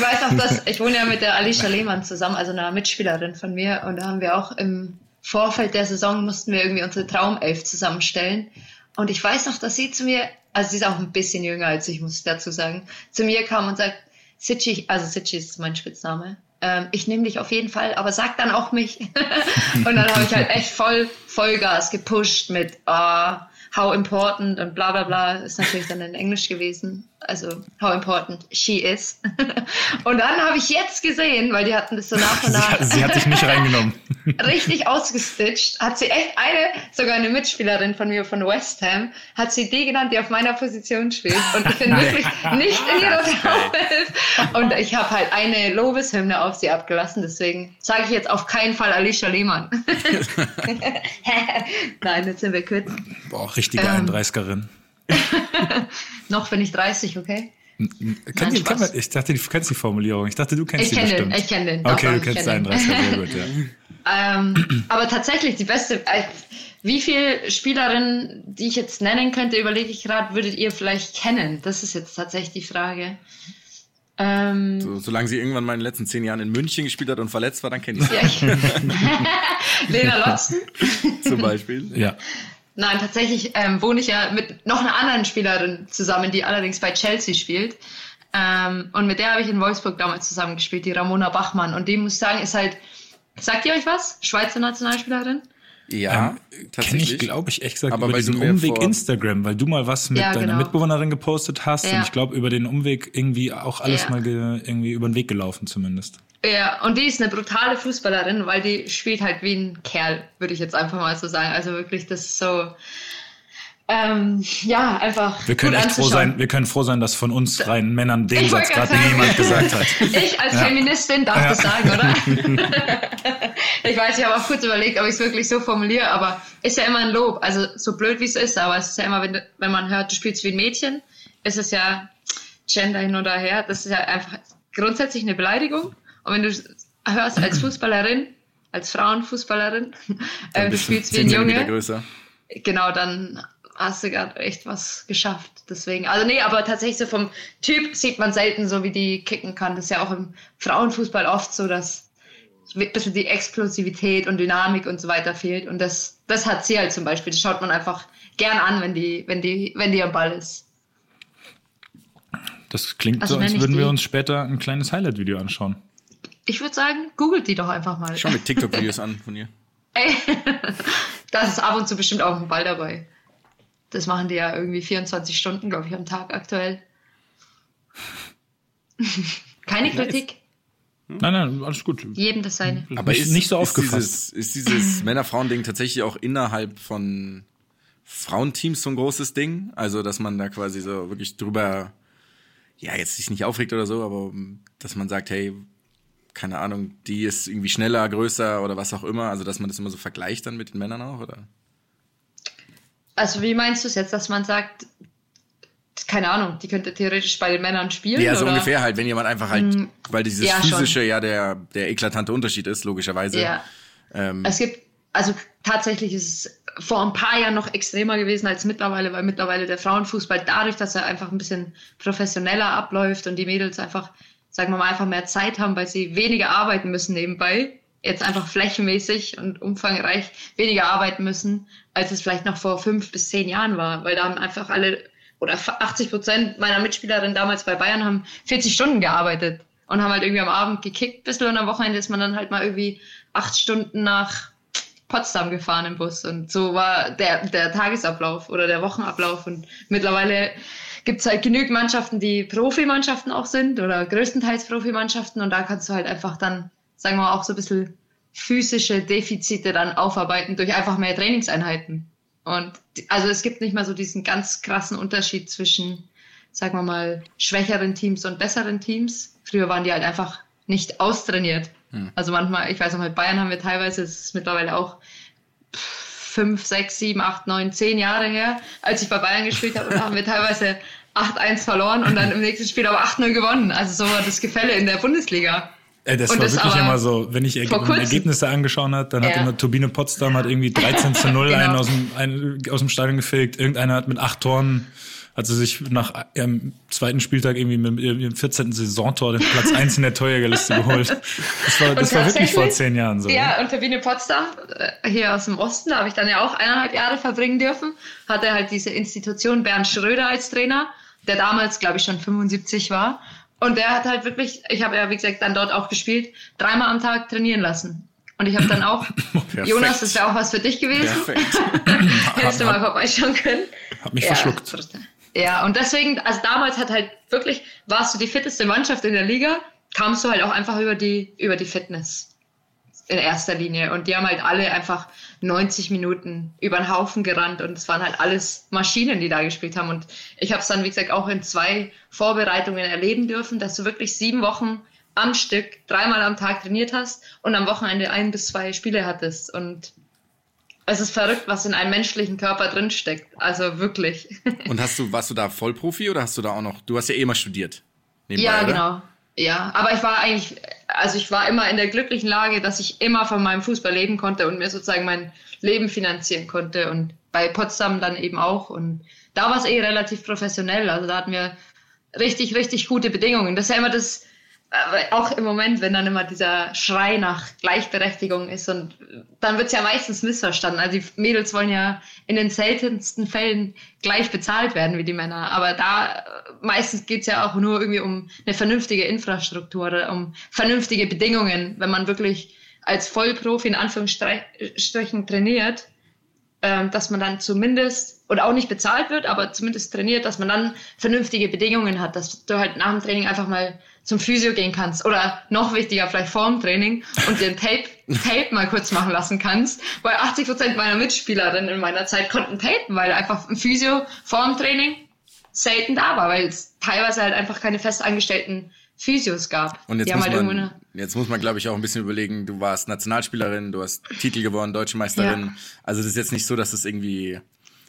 weiß auch, dass ich wohne ja mit der Alicia Lehmann zusammen, also einer Mitspielerin von mir, und da haben wir auch im Vorfeld der Saison mussten wir irgendwie unsere Traumelf zusammenstellen. Und ich weiß noch, dass sie zu mir, also sie ist auch ein bisschen jünger als ich, muss ich dazu sagen, zu mir kam und sagt, Sitchi, also Sitchi ist mein Spitzname. Ähm, ich nehme dich auf jeden Fall, aber sag dann auch mich. und dann habe ich halt echt voll Vollgas gepusht mit ah, how important und bla bla bla. Ist natürlich dann in Englisch gewesen. Also how important she is. und dann habe ich jetzt gesehen, weil die hatten das so nach und nach sie hat dich nicht reingenommen. richtig ausgestitcht. Hat sie echt eine, sogar eine Mitspielerin von mir von West Ham, hat sie die genannt, die auf meiner Position spielt. Und ich bin wirklich nicht in ihrer Traumwelt. Und ich habe halt eine Lobeshymne auf sie abgelassen. Deswegen sage ich jetzt auf keinen Fall Alicia Lehmann. Nein, jetzt sind wir quitt. Boah, richtige Ähm. 31erin. Noch bin ich 30, okay? Kennt Nein, ihr, kennt man, ich dachte, du kennst die Formulierung. Ich dachte, du kennst Ich die bestimmt. den, ich kenne den. Doch, Okay, du kennst kenn den den. 31er, sehr gut, ja. Ähm, aber tatsächlich, die beste, äh, wie viele Spielerinnen, die ich jetzt nennen könnte, überlege ich gerade, würdet ihr vielleicht kennen? Das ist jetzt tatsächlich die Frage. Ähm, So, solange sie irgendwann mal in den letzten zehn Jahren in München gespielt hat und verletzt war, dann kenne ich sie ja, Lena Lotzen? zum Beispiel. Ja. Nein, tatsächlich ähm, wohne ich ja mit noch einer anderen Spielerin zusammen, die allerdings bei Chelsea spielt. Ähm, und mit der habe ich in Wolfsburg damals zusammengespielt, die Ramona Bachmann. Und die muss ich sagen, ist halt, sagt ihr euch was? Schweizer Nationalspielerin? Ja, Kenne tatsächlich. ich, glaube ich, echt gesagt Aber über weil diesen Umweg vor- Instagram, weil du mal was mit Ja, deiner genau. Mitbewohnerin gepostet hast Ja. und ich glaube über den Umweg irgendwie auch alles Ja. mal ge irgendwie über den Weg gelaufen zumindest. Ja, und die ist eine brutale Fußballerin, weil die spielt halt wie ein Kerl, würde ich jetzt einfach mal so sagen. Also wirklich, das ist so, ähm, ja, einfach Wir können echt froh sein, wir können froh sein, dass von uns reinen Männern den Ich Satz gerade niemand gesagt hat. Ich als Feministin darf das sagen, oder? ich weiß, ich habe auch kurz überlegt, ob ich es wirklich so formuliere, aber ist ja immer ein Lob. Also so blöd wie es ist, aber es ist ja immer, wenn, wenn man hört, du spielst wie ein Mädchen, ist es ja Gender hin oder her. Das ist ja einfach grundsätzlich eine Beleidigung. Und wenn du hörst als Fußballerin, als Frauenfußballerin, äh, du spielst wie 10 ein Junge, genau, dann hast du gerade echt was geschafft. Deswegen, also nee, aber tatsächlich so vom Typ sieht man selten so, wie die kicken kann. Das ist ja auch im Frauenfußball oft so, dass ein bisschen die Explosivität und Dynamik und so weiter fehlt. Und das, das hat sie halt zum Beispiel. Das schaut man einfach gern an, wenn die, wenn die, wenn die am Ball ist. Das klingt Also so, als würden wir uns später ein kleines Highlight-Video anschauen. Ich würde sagen, googelt die doch einfach mal. Schau mir TikTok-Videos an von ihr. Ey, da ist ab und zu bestimmt auch ein Ball dabei. Das machen die ja irgendwie 24 Stunden, glaube ich, am Tag aktuell. Keine Kritik, Nein, nein, alles gut. jedem das seine. Aber nicht, ist, nicht so ist aufgefasst. dieses, ist dieses Männer-Frauen-Ding tatsächlich auch innerhalb von Frauenteams so ein großes Ding? Also, dass man da quasi so wirklich drüber, ja, jetzt sich nicht aufregt oder so, aber um, dass man sagt, hey, keine Ahnung, die ist irgendwie schneller, größer oder was auch immer. Also, dass man das immer so vergleicht dann mit den Männern auch, oder? Also wie meinst du es jetzt, dass man sagt, keine Ahnung, die könnte theoretisch bei den Männern spielen? Ja, so oder? ungefähr halt, wenn jemand einfach halt, weil dieses ja, schon. physische ja der, der eklatante Unterschied ist, logischerweise. Ja. Ähm, Es gibt, also tatsächlich ist es vor ein paar Jahren noch extremer gewesen als mittlerweile, weil mittlerweile der Frauenfußball dadurch, dass er einfach ein bisschen professioneller abläuft und die Mädels einfach, sagen wir mal, einfach mehr Zeit haben, weil sie weniger arbeiten müssen nebenbei, jetzt einfach flächenmäßig und umfangreich weniger arbeiten müssen, als es vielleicht noch vor fünf bis zehn Jahren war, weil da haben einfach alle oder 80 Prozent meiner Mitspielerinnen damals bei Bayern haben 40 Stunden gearbeitet und haben halt irgendwie am Abend gekickt, bis und am Wochenende ist man dann halt mal irgendwie acht Stunden nach Potsdam gefahren im Bus und so war der, der Tagesablauf oder der Wochenablauf und mittlerweile gibt es halt genügend Mannschaften, die Profimannschaften auch sind oder größtenteils Profimannschaften und da kannst du halt einfach dann, sagen wir mal, auch so ein bisschen physische Defizite dann aufarbeiten durch einfach mehr Trainingseinheiten. Und also es gibt nicht mal so diesen ganz krassen Unterschied zwischen, sagen wir mal, schwächeren Teams und besseren Teams. Früher waren die halt einfach nicht austrainiert. Also manchmal, ich weiß noch, mit Bayern haben wir teilweise, es ist mittlerweile auch fünf, sechs, sieben, acht, neun, zehn Jahre her, als ich bei Bayern gespielt habe, und haben wir teilweise 8-1 verloren und dann im nächsten Spiel aber 8-0 gewonnen. Also so war das Gefälle in der Bundesliga. Ey, das Und war das wirklich immer so, wenn ich Erge. Ergebnisse angeschaut hat, dann hat Ja. immer Turbine Potsdam hat irgendwie 13 zu 0 Genau. einen, aus dem, einen aus dem Stadion gefegt. Irgendeiner hat mit acht Toren, hat sie sich nach ihrem zweiten Spieltag irgendwie mit ihrem 14. Saisontor den Platz 1 in der Torjägerliste geholt. Das war, das war wirklich vor zehn Jahren so. Ja, und Turbine Potsdam, äh, hier aus dem Osten, da habe ich dann ja auch eineinhalb Jahre verbringen dürfen, hatte halt diese Institution Bernd Schröder als Trainer, der damals, glaube ich, schon 75 war. Und der hat halt wirklich, ich habe ja, wie gesagt, dann dort auch gespielt, dreimal am Tag trainieren lassen. Und ich habe dann auch, Jonas, das wäre auch was für dich gewesen. perfekt. Hättest du mal vorbeischauen können. Hab mich ja, verschluckt. Ja, und deswegen, also damals hat halt wirklich, warst du die fitteste Mannschaft in der Liga, kamst du halt auch einfach über die, über die Fitness in erster Linie. Und die haben halt alle einfach 90 Minuten über den Haufen gerannt und es waren halt alles Maschinen, die da gespielt haben. Und ich habe es dann, wie gesagt, auch in zwei Vorbereitungen erleben dürfen, dass du wirklich sieben Wochen am Stück dreimal am Tag trainiert hast und am Wochenende ein bis zwei Spiele hattest. Und es ist verrückt, was in einem menschlichen Körper drinsteckt. Also wirklich. Und hast du, warst du da Vollprofi oder hast du da auch noch, du hast ja eh mal studiert. nebenbei, Ja, oder? genau. Ja, aber ich war eigentlich, also ich war immer in der glücklichen Lage, dass ich immer von meinem Fußball leben konnte und mir sozusagen mein Leben finanzieren konnte und bei Potsdam dann eben auch und da war es eh relativ professionell, also da hatten wir richtig, richtig gute Bedingungen. Das ist ja immer das, auch im Moment, wenn dann immer dieser Schrei nach Gleichberechtigung ist und dann wird es ja meistens missverstanden. Also die Mädels wollen ja in den seltensten Fällen gleich bezahlt werden wie die Männer. Aber da meistens geht es ja auch nur irgendwie um eine vernünftige Infrastruktur oder um vernünftige Bedingungen, wenn man wirklich als Vollprofi in Anführungsstrichen trainiert, dass man dann zumindest oder auch nicht bezahlt wird, aber zumindest trainiert, dass man dann vernünftige Bedingungen hat, dass du halt nach dem Training einfach mal zum Physio gehen kannst. Oder noch wichtiger vielleicht vor dem Training und den Tape, Tape mal kurz machen lassen kannst, weil 80 Prozent meiner Mitspielerinnen in meiner Zeit konnten tapen, weil einfach ein Physio vor dem Training selten da war, weil es teilweise halt einfach keine festangestellten Physios gab. Und jetzt muss, halt man, jetzt muss man, glaube ich, auch ein bisschen überlegen, du warst Nationalspielerin, du hast Titel gewonnen, Deutsche Meisterin. Ja. Also das ist jetzt nicht so, dass es irgendwie,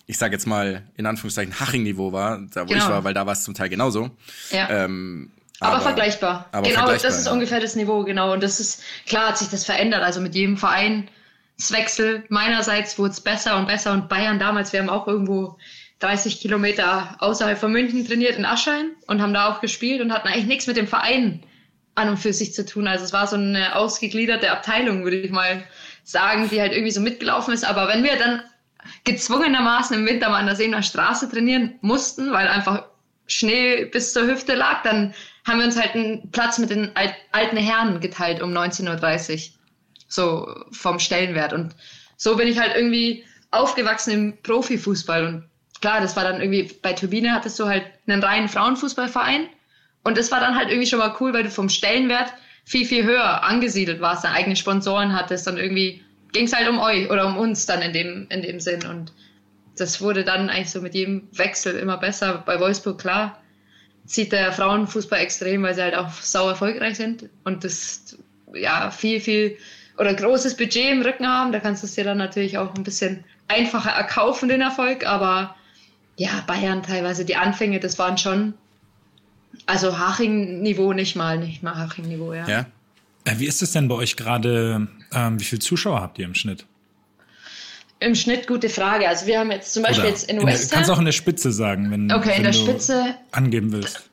ich sage jetzt mal, in Anführungszeichen Haching-Niveau war, da wo Genau. ich war, weil da war es zum Teil genauso. Ja. Ähm, Aber, vergleichbar. aber genau, vergleichbar, das ist ja. ungefähr das Niveau, genau. Und das ist, klar hat sich das verändert. Also mit jedem Vereinswechsel meinerseits wurde es besser und besser. Und Bayern damals, wir haben auch irgendwo 30 Kilometer außerhalb von München trainiert in Aschheim und haben da auch gespielt und hatten eigentlich nichts mit dem Verein an und für sich zu tun. Also es war so eine ausgegliederte Abteilung, würde ich mal sagen, die halt irgendwie so mitgelaufen ist. Aber wenn wir dann gezwungenermaßen im Winter mal an der Seener Straße trainieren mussten, weil einfach Schnee bis zur Hüfte lag, dann haben wir uns halt einen Platz mit den al alten Herren geteilt um 19.30 Uhr. So vom Stellenwert. Und so bin ich halt irgendwie aufgewachsen im Profifußball. Und klar, das war dann irgendwie, bei Turbine hattest du halt einen reinen Frauenfußballverein. Und das war dann halt irgendwie schon mal cool, weil du vom Stellenwert viel, viel höher angesiedelt warst, deine eigene Sponsoren hattest. Und irgendwie ging es halt um euch oder um uns dann in dem, in dem Sinn. Und das wurde dann eigentlich so mit jedem Wechsel immer besser. Bei Wolfsburg, klar, zieht der Frauenfußball extrem, weil sie halt auch sau erfolgreich sind und das ja viel, viel oder großes Budget im Rücken haben. Da kannst du es dir dann natürlich auch ein bisschen einfacher erkaufen, den Erfolg. Aber ja, Bayern teilweise, die Anfänge, das waren schon, also Haching-Niveau nicht mal, nicht mal Haching-Niveau, ja. Ja? Äh, Wie ist es denn bei euch gerade? Ähm, wie viele Zuschauer habt ihr im Schnitt? Im Schnitt gute Frage. Also wir haben jetzt zum Beispiel Oder jetzt in in der, West kannst Ham. auch in der Spitze sagen, wenn, Okay, in wenn der du Spitze angeben willst.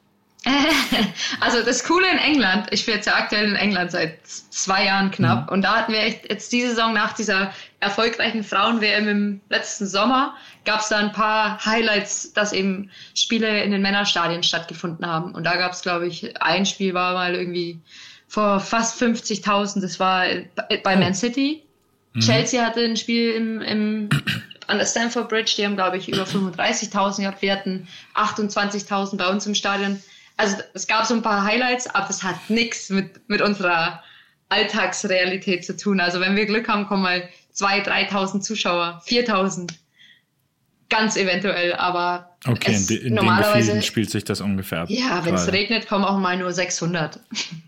Also das Coole in England, ich bin jetzt ja aktuell in England seit zwei Jahren knapp und da hatten wir echt jetzt die Saison nach dieser erfolgreichen Frauen-WM im letzten Sommer, gab es da ein paar Highlights, dass eben Spiele in den Männerstadien stattgefunden haben. Und da gab es, glaube ich, ein Spiel war mal irgendwie vor fast 50.000, das war bei Man City. Chelsea hatte ein Spiel im, im, an der Stamford Bridge, die haben, glaube ich, über 35.000 gehabt. Wir hatten 28.000 bei uns im Stadion. Also es gab so ein paar Highlights, aber das hat nichts mit, mit unserer Alltagsrealität zu tun. Also wenn wir Glück haben, kommen mal 2.000, 3.000 Zuschauer, 4.000. Ganz eventuell, aber Okay, es, in, de, in den normalerweise, Gefilden spielt sich das ungefähr ab. ja, wenn es regnet, kommen auch mal nur 600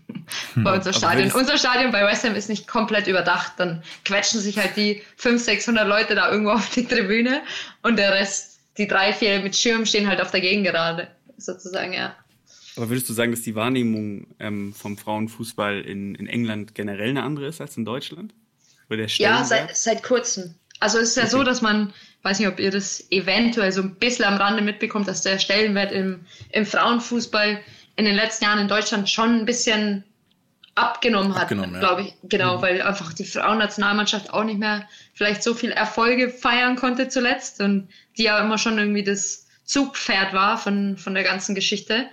bei unser Aber Stadion. Unser Stadion bei West Ham ist nicht komplett überdacht. Dann quetschen sich halt die 500, 600 Leute da irgendwo auf die Tribüne und der Rest, die drei, vier mit Schirm, stehen halt auf der Gegengerade, sozusagen, ja. Aber würdest du sagen, dass die Wahrnehmung ähm, vom Frauenfußball in, in England generell eine andere ist als in Deutschland? Oder der Ja, seit, seit kurzem. Also es ist ja so, dass man, weiß nicht, ob ihr das eventuell so ein bisschen am Rande mitbekommt, dass der Stellenwert im, im Frauenfußball in den letzten Jahren in Deutschland schon ein bisschen abgenommen hat, Abgenommen, ja. glaube ich. Genau, weil einfach die Frauennationalmannschaft auch nicht mehr vielleicht so viel Erfolge feiern konnte zuletzt und die ja immer schon irgendwie das Zugpferd war von, von der ganzen Geschichte.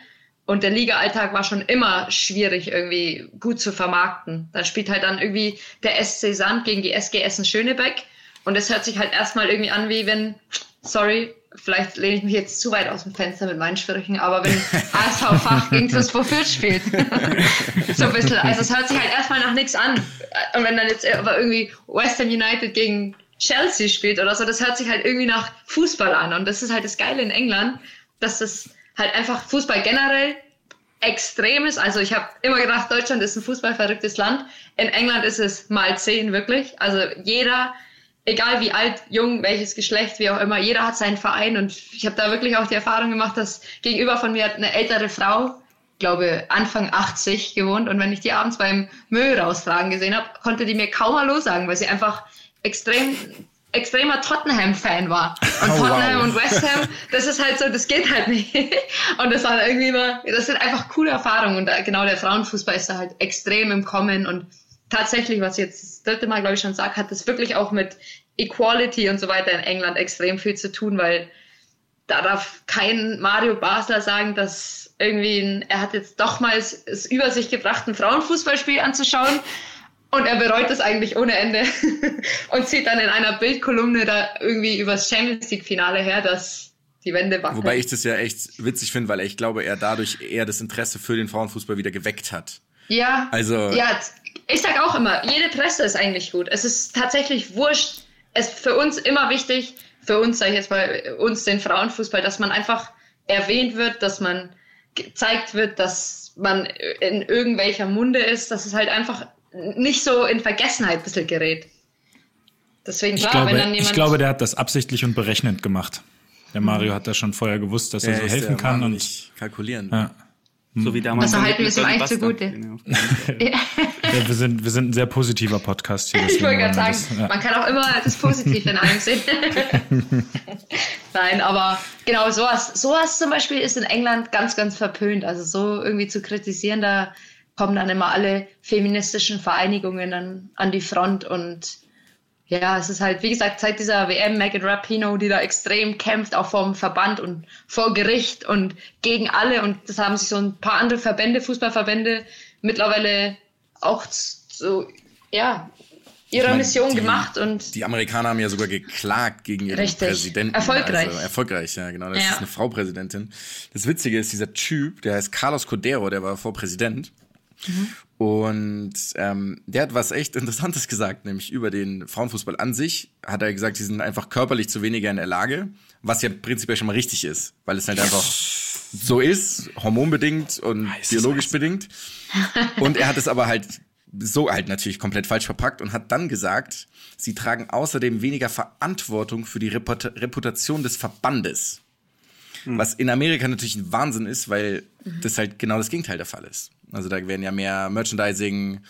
Und der Liga-Alltag war schon immer schwierig, irgendwie gut zu vermarkten. Da spielt halt dann irgendwie der SC Sand gegen die SG Essen Schönebeck. Und es hört sich halt erstmal irgendwie an, wie wenn, sorry, vielleicht lehne ich mich jetzt zu weit aus dem Fenster mit meinen Sprüchen, aber wenn ASV Fach gegen TuS Fürth spielt. so ein bisschen. Also es hört sich halt erstmal nach nichts an. Und wenn dann jetzt aber irgendwie West Ham United gegen Chelsea spielt oder so, das hört sich halt irgendwie nach Fußball an. Und das ist halt das Geile in England, dass das halt einfach Fußball generell extrem ist. Also ich habe immer gedacht, Deutschland ist ein fußballverrücktes Land. In England ist es mal zehn wirklich. Also jeder, egal wie alt, jung, welches Geschlecht, wie auch immer, jeder hat seinen Verein. Und ich habe da wirklich auch die Erfahrung gemacht, dass gegenüber von mir hat eine ältere Frau, glaube Anfang 80 gewohnt. Und wenn ich die abends beim Müll raustragen gesehen habe, konnte die mir kaum Hallo sagen, weil sie einfach extrem extremer Tottenham-Fan war. Und Oh, Tottenham wow. und West Ham, das ist halt so, das geht halt nicht. Und das war irgendwie immer, das sind einfach coole Erfahrungen. Und genau der Frauenfußball ist da halt extrem im Kommen. Und tatsächlich, was ich jetzt das dritte Mal, glaube ich, schon sage, hat das wirklich auch mit Equality und so weiter in England extrem viel zu tun, weil da darf kein Mario Basler sagen, dass irgendwie ein, er hat jetzt doch mal es, es über sich gebracht, ein Frauenfußballspiel anzuschauen und er bereut es eigentlich ohne Ende und zieht dann in einer Bildkolumne da irgendwie übers Champions League Finale her, dass die Wände wackeln. Wobei ich das ja echt witzig finde, weil ich glaube, er dadurch eher das Interesse für den Frauenfußball wieder geweckt hat. ja, Also- ja, ich sag auch immer, jede Presse ist eigentlich gut. Es ist tatsächlich wurscht. Es ist für uns immer wichtig, für uns, sage ich jetzt mal, uns den Frauenfußball, dass man einfach erwähnt wird, dass man gezeigt wird, dass man in irgendwelcher Munde ist, dass es halt einfach nicht so in Vergessenheit ein bisschen gerät. Deswegen, Ich klar, glaube, wenn dann jemand. ich glaube, der hat das absichtlich und berechnend gemacht. Der Mario hat das schon vorher gewusst, dass er Er so helfen der kann. Mann, Und nicht kalkulieren. ja. So wie damals. Also mit halten wir es ihm eigentlich zugute. Ja, wir, sind, wir sind ein sehr positiver Podcast hier. ich wollte gerade sagen, das- ja. man kann auch immer das Positive in allem sehen. Nein, aber genau sowas, sowas zum Beispiel ist in England ganz, ganz verpönt. Also so irgendwie zu kritisieren, da kommen dann immer alle feministischen Vereinigungen dann an die Front und ja, es ist halt, wie gesagt, seit dieser WM Megan Rapino, die da extrem kämpft, auch vom Verband und vor Gericht und gegen alle. Und das haben sich so ein paar andere Verbände, Fußballverbände, mittlerweile auch so, ja, ihrer meine, Mission die- gemacht. Und Die Amerikaner haben ja sogar geklagt gegen ihren Richtig. Präsidenten. Erfolgreich. Also, erfolgreich, ja, genau. Das Ja. ist eine Frau Präsidentin. Das Witzige ist, dieser Typ, der heißt Carlos Codero, der war Vorpräsident. Und ähm, der hat was echt Interessantes gesagt, nämlich über den Frauenfußball an sich. Hat er gesagt, die sind einfach körperlich zu weniger in der Lage, was ja prinzipiell schon mal richtig ist, weil es halt einfach so ist, hormonbedingt und biologisch bedingt. Und er hat es aber halt so halt natürlich komplett falsch verpackt und hat dann gesagt, sie tragen außerdem weniger Verantwortung für die Reput Reputation des Verbandes. Was in Amerika natürlich ein Wahnsinn ist, weil das halt genau das Gegenteil der Fall ist. Also da werden ja mehr Merchandising,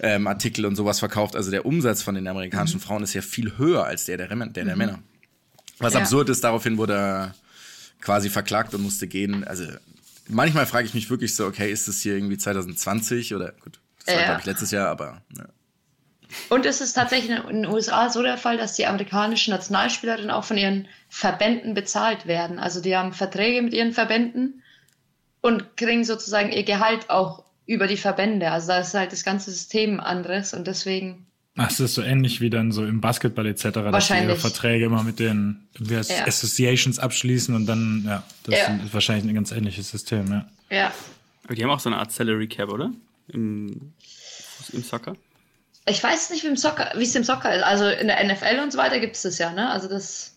ähm, und sowas verkauft. Also der Umsatz von den amerikanischen Frauen ist ja viel höher als der der, Rem- der, der Männer. Was Ja. absurd ist, daraufhin wurde er quasi verklagt und musste gehen. Also manchmal frage ich mich wirklich so, okay, ist das hier irgendwie 2020 oder gut, das war Ja. glaube ich letztes Jahr, aber ja. Und es ist tatsächlich in den USA so der Fall, dass die amerikanischen Nationalspielerinnen auch von ihren Verbänden bezahlt werden. Also die haben Verträge mit ihren Verbänden und kriegen sozusagen ihr Gehalt auch über die Verbände. Also da ist halt das ganze System anderes und deswegen, Ach, es ist so ähnlich wie dann so im Basketball etc., dass die ihre Wahrscheinlich. Verträge immer mit den Ja. Associations abschließen und dann, ja, das Ja. ist wahrscheinlich ein ganz ähnliches System, ja. ja. Aber die haben auch so eine Art Salary Cap, oder? Im, im Soccer? Ich weiß nicht, wie im Soccer, wie es im Soccer ist. Also in der NFL und so weiter gibt es das ja, ne? Also das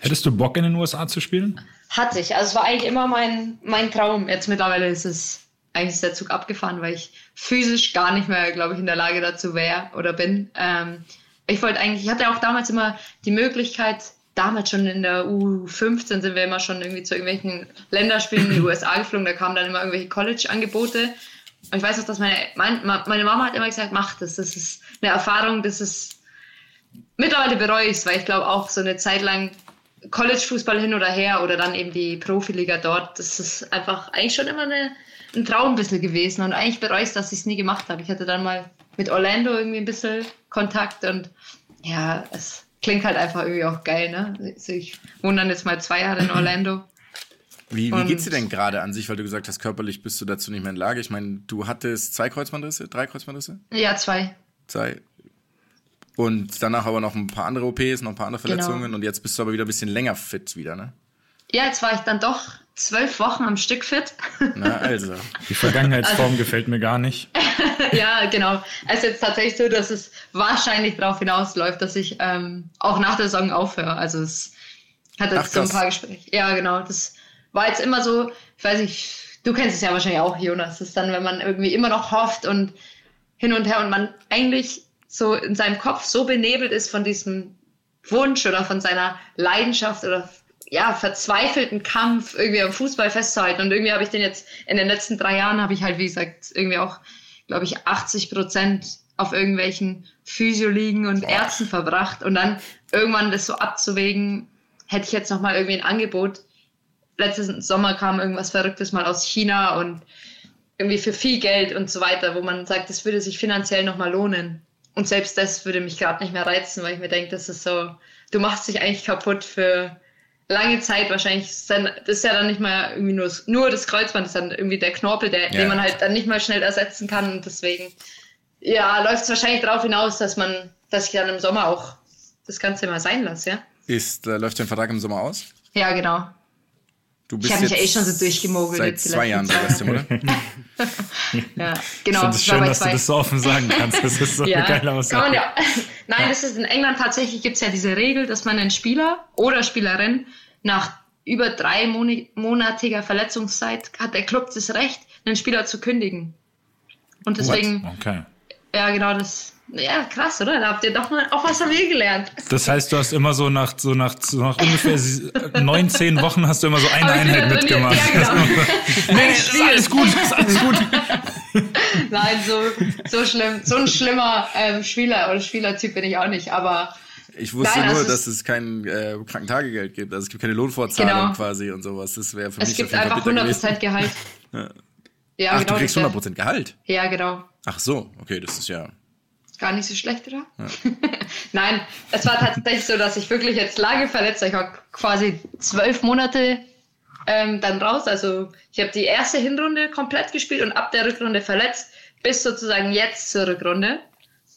Hättest du Bock in den USA zu spielen? hatte ich. Also es war eigentlich immer mein, mein Traum. Jetzt mittlerweile ist es eigentlich ist der Zug abgefahren, weil ich physisch gar nicht mehr, glaube ich, in der Lage dazu wäre oder bin. Ähm, ich wollte eigentlich, ich hatte auch damals immer die Möglichkeit, damals schon in der U15 sind wir immer schon irgendwie zu irgendwelchen Länderspielen in die USA geflogen, da kamen dann immer irgendwelche College-Angebote. Und ich weiß auch, dass meine, mein, meine Mama hat immer gesagt, mach das, das ist eine Erfahrung, das ist, mittlerweile bereue ich es, weil ich glaube auch so eine Zeit lang College-Fußball hin oder her oder dann eben die Profiliga dort, das ist einfach eigentlich schon immer eine, ein Traum ein bisschen gewesen und eigentlich bereue ich es, dass ich es nie gemacht habe. Ich hatte dann mal mit Orlando irgendwie ein bisschen Kontakt und ja, es klingt halt einfach irgendwie auch geil, ne? Also ich wohne dann jetzt mal zwei Jahre in Orlando. Wie, wie geht's dir denn gerade an sich, weil du gesagt hast, körperlich bist du dazu nicht mehr in Lage? Ich meine, du hattest zwei Kreuzbandrisse, drei Kreuzbandrisse? Ja, zwei. Zwei. Und danach aber noch ein paar andere OPs, noch ein paar andere Genau. Verletzungen und jetzt bist du aber wieder ein bisschen länger fit wieder, ne? Ja, jetzt war ich dann doch zwölf Wochen am Stück fit. Na, also. Die Vergangenheitsform gefällt mir gar nicht. ja, genau. Es ist jetzt tatsächlich so, dass es wahrscheinlich darauf hinausläuft, dass ich ähm, auch nach der Saison aufhöre. Also es hat jetzt Ach, so ein paar Gespräche. Ja, genau. Das war jetzt immer so, ich weiß nicht, du kennst es ja wahrscheinlich auch, Jonas. Das ist dann, wenn man irgendwie immer noch hofft und hin und her und man eigentlich so in seinem Kopf so benebelt ist von diesem Wunsch oder von seiner Leidenschaft oder ja, verzweifelten Kampf irgendwie am Fußball festzuhalten. Und irgendwie habe ich den jetzt in den letzten drei Jahren habe ich halt, wie gesagt, irgendwie auch, glaube ich, 80 Prozent auf irgendwelchen Physioligen und Ärzten verbracht und dann irgendwann das so abzuwägen, hätte ich jetzt noch mal irgendwie ein Angebot. Letzten Sommer kam irgendwas Verrücktes mal aus China und irgendwie für viel Geld und so weiter, wo man sagt, das würde sich finanziell noch mal lohnen. Und selbst das würde mich gerade nicht mehr reizen, weil ich mir denke, das ist so, du machst dich eigentlich kaputt für lange Zeit wahrscheinlich. Ist dann, das ist ja dann nicht mal irgendwie nur, nur das Kreuzband, das ist dann irgendwie der Knorpel, der, Ja. den man halt dann nicht mal schnell ersetzen kann. Und deswegen, ja, läuft es wahrscheinlich darauf hinaus, dass man, dass ich dann im Sommer auch das Ganze mal sein lasse, ja? Ist, äh, läuft dein Vertrag im Sommer aus? Ja, genau. Du Ich hab mich ja eh schon so durchgemogelt Seit zwei Jahren bei zwei West Ham, oder? Ja, Ich genau. finde es ich schön, dass du das so offen sagen kannst. Das ist so ja, eine geile Aussage. ja. Nein, das ist in England tatsächlich gibt es ja diese Regel, dass man einen Spieler oder Spielerin nach über drei monatiger Verletzungszeit hat der Club das Recht, einen Spieler zu kündigen. Und deswegen, Okay. ja genau das, ja krass, oder? Da habt ihr doch mal auch was von mir gelernt. Das heißt, du hast immer so nach, so nach, so nach ungefähr neun, zehn Wochen hast du immer so eine Einheit mitgemacht. Ja, genau. nee, ist alles gut, ist alles gut. Nein, so, so schlimm, so ein schlimmer ähm, Spieler oder Spielertyp bin ich auch nicht, aber Ich wusste Nein, nur, also dass es kein äh, Krankentagegeld gibt. Also es gibt keine Lohnfortzahlung Genau. quasi und sowas. Das wäre für es mich gibt auf jeden Fall einfach bitter 100% gewesen. Gehalt. Ja. Ja, Ach, genau. du kriegst das wär- 100% Gehalt. Ja, genau. Ach so, okay, das ist ja... Gar nicht so schlecht, oder? Nein, es war tatsächlich so, dass ich wirklich jetzt lange verletzt war. Ich war quasi zwölf Monate ähm, dann raus. Also ich habe die erste Hinrunde komplett gespielt und ab der Rückrunde verletzt, bis sozusagen jetzt zur Rückrunde.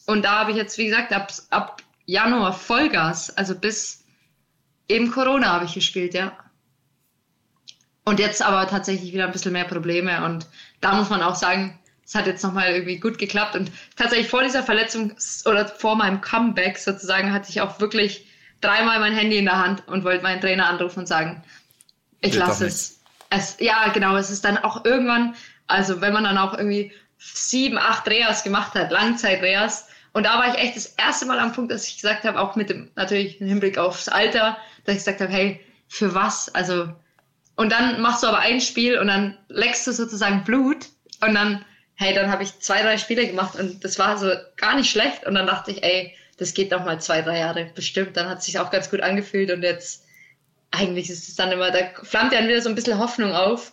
Und da habe ich jetzt, wie gesagt, ab, ab Januar Vollgas, also bis eben Corona habe ich gespielt, ja. Und jetzt aber tatsächlich wieder ein bisschen mehr Probleme. Und da muss man auch sagen, es hat jetzt nochmal irgendwie gut geklappt. Und tatsächlich vor dieser Verletzung oder vor meinem Comeback sozusagen hatte ich auch wirklich dreimal mein Handy in der Hand und wollte meinen Trainer anrufen und sagen, ich lasse es. es. Ja, genau, es ist dann auch irgendwann, also wenn man dann auch irgendwie sieben, acht Reas gemacht hat, Langzeit-Reas. Und da war ich echt das erste Mal am Punkt, dass ich gesagt habe, auch mit dem, natürlich im Hinblick aufs Alter, dass ich gesagt habe, hey, für was? Also, und dann machst du aber ein Spiel und dann leckst du sozusagen Blut und dann, hey, dann habe ich zwei, drei Spiele gemacht und das war so gar nicht schlecht und dann dachte ich, ey, das geht noch mal zwei, drei Jahre bestimmt. Dann hat es sich auch ganz gut angefühlt und jetzt, eigentlich ist es dann immer, da flammt ja dann wieder so ein bisschen Hoffnung auf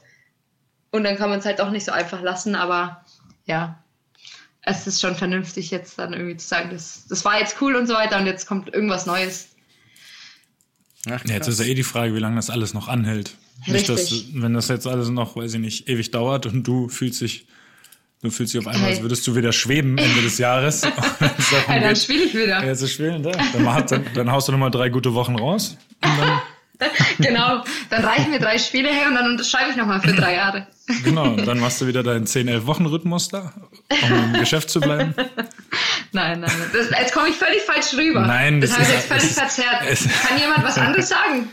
und dann kann man es halt auch nicht so einfach lassen, aber ja, es ist schon vernünftig jetzt dann irgendwie zu sagen, das, das war jetzt cool und so weiter und jetzt kommt irgendwas Neues. Ach, Ja, jetzt ist ja eh die Frage, wie lange das alles noch anhält. Nicht, dass, Richtig. wenn das jetzt alles noch, weiß ich nicht, ewig dauert und du fühlst dich, du fühlst dich auf einmal, als würdest du wieder schweben Ende des Jahres. Ja, dann spiele ich wieder. ja, zu spielen, da. Dann, dann, dann haust du nochmal drei gute Wochen raus. Genau, dann reichen mir drei Spiele her und dann unterschreibe ich nochmal für drei Jahre. genau, dann machst du wieder deinen 10-11-Wochen-Rhythmus da, um im Geschäft zu bleiben. Nein, nein, das, jetzt komme ich völlig falsch rüber. Nein, das, das habe ich ist- jetzt völlig es ist- verzerrt. es- Kann jemand was anderes sagen?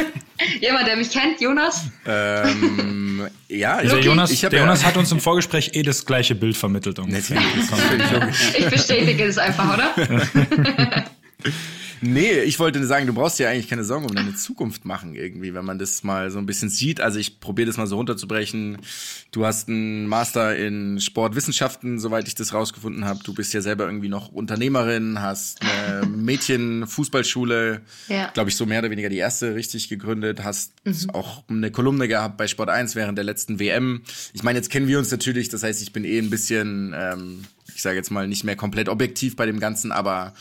jemand, der mich kennt, Jonas? Ähm, ja, ich, Der Jonas, der Jonas hat uns im Vorgespräch eh das gleiche Bild vermittelt. ungefähr. Ist. Ich bestätige das einfach, oder? Nee, ich wollte sagen, du brauchst dir eigentlich keine Sorgen um deine Zukunft machen irgendwie, wenn man das mal so ein bisschen sieht. Also ich probiere das mal so runterzubrechen. Du hast einen Master in Sportwissenschaften, soweit ich das rausgefunden habe. Du bist ja selber irgendwie noch Unternehmerin, hast eine Mädchen-Fußballschule, Ja. glaube ich, so mehr oder weniger die erste richtig gegründet, hast auch eine Kolumne gehabt bei Sport 1 während der letzten WM. Ich meine, jetzt kennen wir uns natürlich, das heißt, ich bin eh ein bisschen, ähm, ich sage jetzt mal, nicht mehr komplett objektiv bei dem Ganzen, aber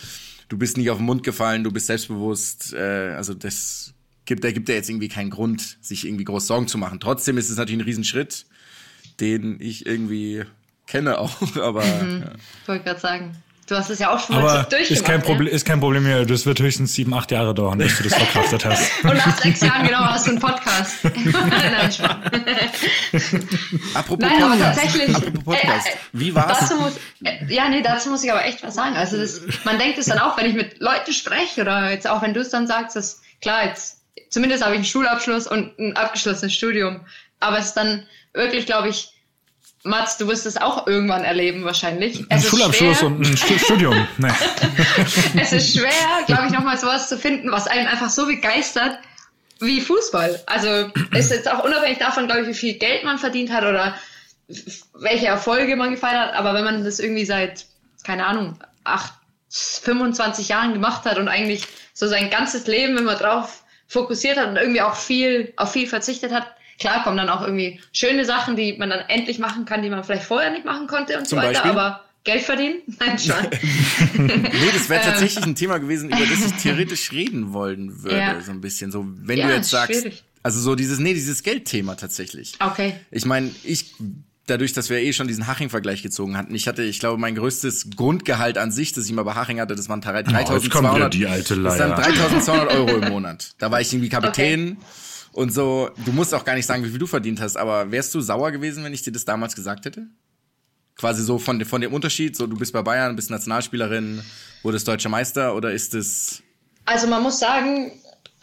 du bist nicht auf den Mund gefallen, du bist selbstbewusst, äh, also das gibt, da gibt ja jetzt irgendwie keinen Grund, sich irgendwie groß Sorgen zu machen. Trotzdem ist es natürlich ein Riesenschritt, den ich irgendwie kenne auch, aber ja. Ich wollte gerade sagen. Du hast es ja auch schon mal Aber durchgemacht. ist kein, ja? Problem, ist kein Problem mehr. Das wird höchstens sieben, acht Jahre dauern, bis du das verkraftet hast. Und nach sechs Jahren genau hast du einen Podcast. Nein, apropos Nein, aber Podcast, tatsächlich. apropos Podcast, äh, äh, wie war's? Dazu muss, äh, ja, nee, dazu muss ich aber echt was sagen. Also das, man denkt es dann auch, wenn ich mit Leuten spreche oder jetzt auch wenn du es dann sagst, dass klar, jetzt zumindest habe ich einen Schulabschluss und ein abgeschlossenes Studium. Aber es ist dann wirklich, glaube ich, Mats, du wirst es auch irgendwann erleben wahrscheinlich. Ein Es ist Schulabschluss schwer, und ein Stu- Studium. Nee. es ist schwer, glaube ich, nochmal sowas zu finden, was einen einfach so begeistert wie Fußball. Also ist jetzt auch unabhängig davon, glaube ich, wie viel Geld man verdient hat oder welche Erfolge man gefeiert hat. Aber wenn man das irgendwie seit keine Ahnung, acht, 25 Jahren gemacht hat und eigentlich so sein ganzes Leben immer drauf fokussiert hat und irgendwie auch viel, auf viel verzichtet hat. Klar kommen dann auch irgendwie schöne Sachen, die man dann endlich machen kann, die man vielleicht vorher nicht machen konnte und Zum so weiter, Beispiel? aber Geld verdienen? Nein, schon. Nee, das Ähm. wäre tatsächlich ein Thema gewesen, über das ich theoretisch reden wollen würde, Ja. so ein bisschen. So, wenn Ja, du jetzt sagst, schwierig. also so dieses, nee, dieses Geldthema tatsächlich. Okay. Ich meine, ich, dadurch, dass wir eh schon diesen Haching-Vergleich gezogen hatten, ich hatte, ich glaube, mein größtes Grundgehalt an sich, das ich mal bei Haching hatte, das waren 3200. jetzt kommt wieder die alte Das waren Leier. 3200 Euro im Monat. Da war ich irgendwie Kapitän. Und so, du musst auch gar nicht sagen, wie viel du verdient hast, aber wärst du sauer gewesen, wenn ich dir das damals gesagt hätte? Quasi so von, von dem Unterschied, so du bist bei Bayern, bist Nationalspielerin, wurdest deutscher Meister oder ist es Also man muss sagen,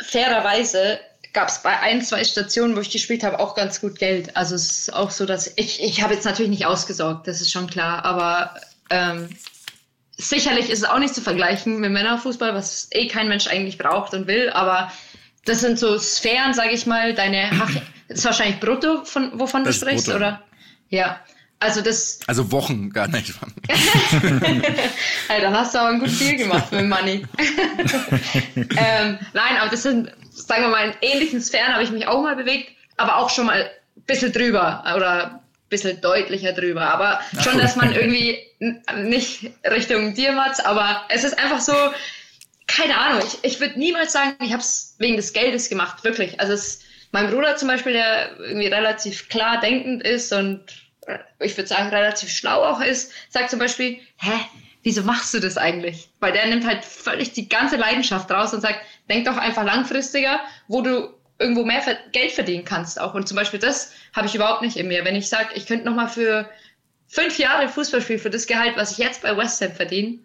fairerweise gab es bei ein, zwei Stationen, wo ich gespielt habe, auch ganz gut Geld. Also es ist auch so, dass ich, ich habe jetzt natürlich nicht ausgesorgt, das ist schon klar, aber ähm, sicherlich ist es auch nicht zu vergleichen mit Männerfußball, was eh kein Mensch eigentlich braucht und will, aber das sind so Sphären, sage ich mal, deine Hach das ist wahrscheinlich brutto, von, wovon Das du sprichst, brutto. oder? Ja. Also das, also Wochen gar nicht? Hey, dann hast du aber ein gut Deal gemacht mit Money. ähm, nein, aber das sind, sagen wir mal, in ähnlichen Sphären habe ich mich auch mal bewegt, aber auch schon mal ein bisschen drüber oder ein bisschen deutlicher drüber. Aber schon, dass man irgendwie nicht Richtung dir, Mats, aber es ist einfach so, keine Ahnung, ich, ich würde niemals sagen, ich habe es wegen des Geldes gemacht, wirklich. Also es, mein Bruder zum Beispiel, der irgendwie relativ klar denkend ist und äh, ich würde sagen relativ schlau auch ist, sagt zum Beispiel, hä, wieso machst du das eigentlich? Weil der nimmt halt völlig die ganze Leidenschaft raus und sagt, denk doch einfach langfristiger, wo du irgendwo mehr Geld verdienen kannst auch. Und zum Beispiel das habe ich überhaupt nicht in mir. Wenn ich sage, ich könnte noch mal für fünf Jahre Fußball spielen für das Gehalt, was ich jetzt bei West Ham verdiene,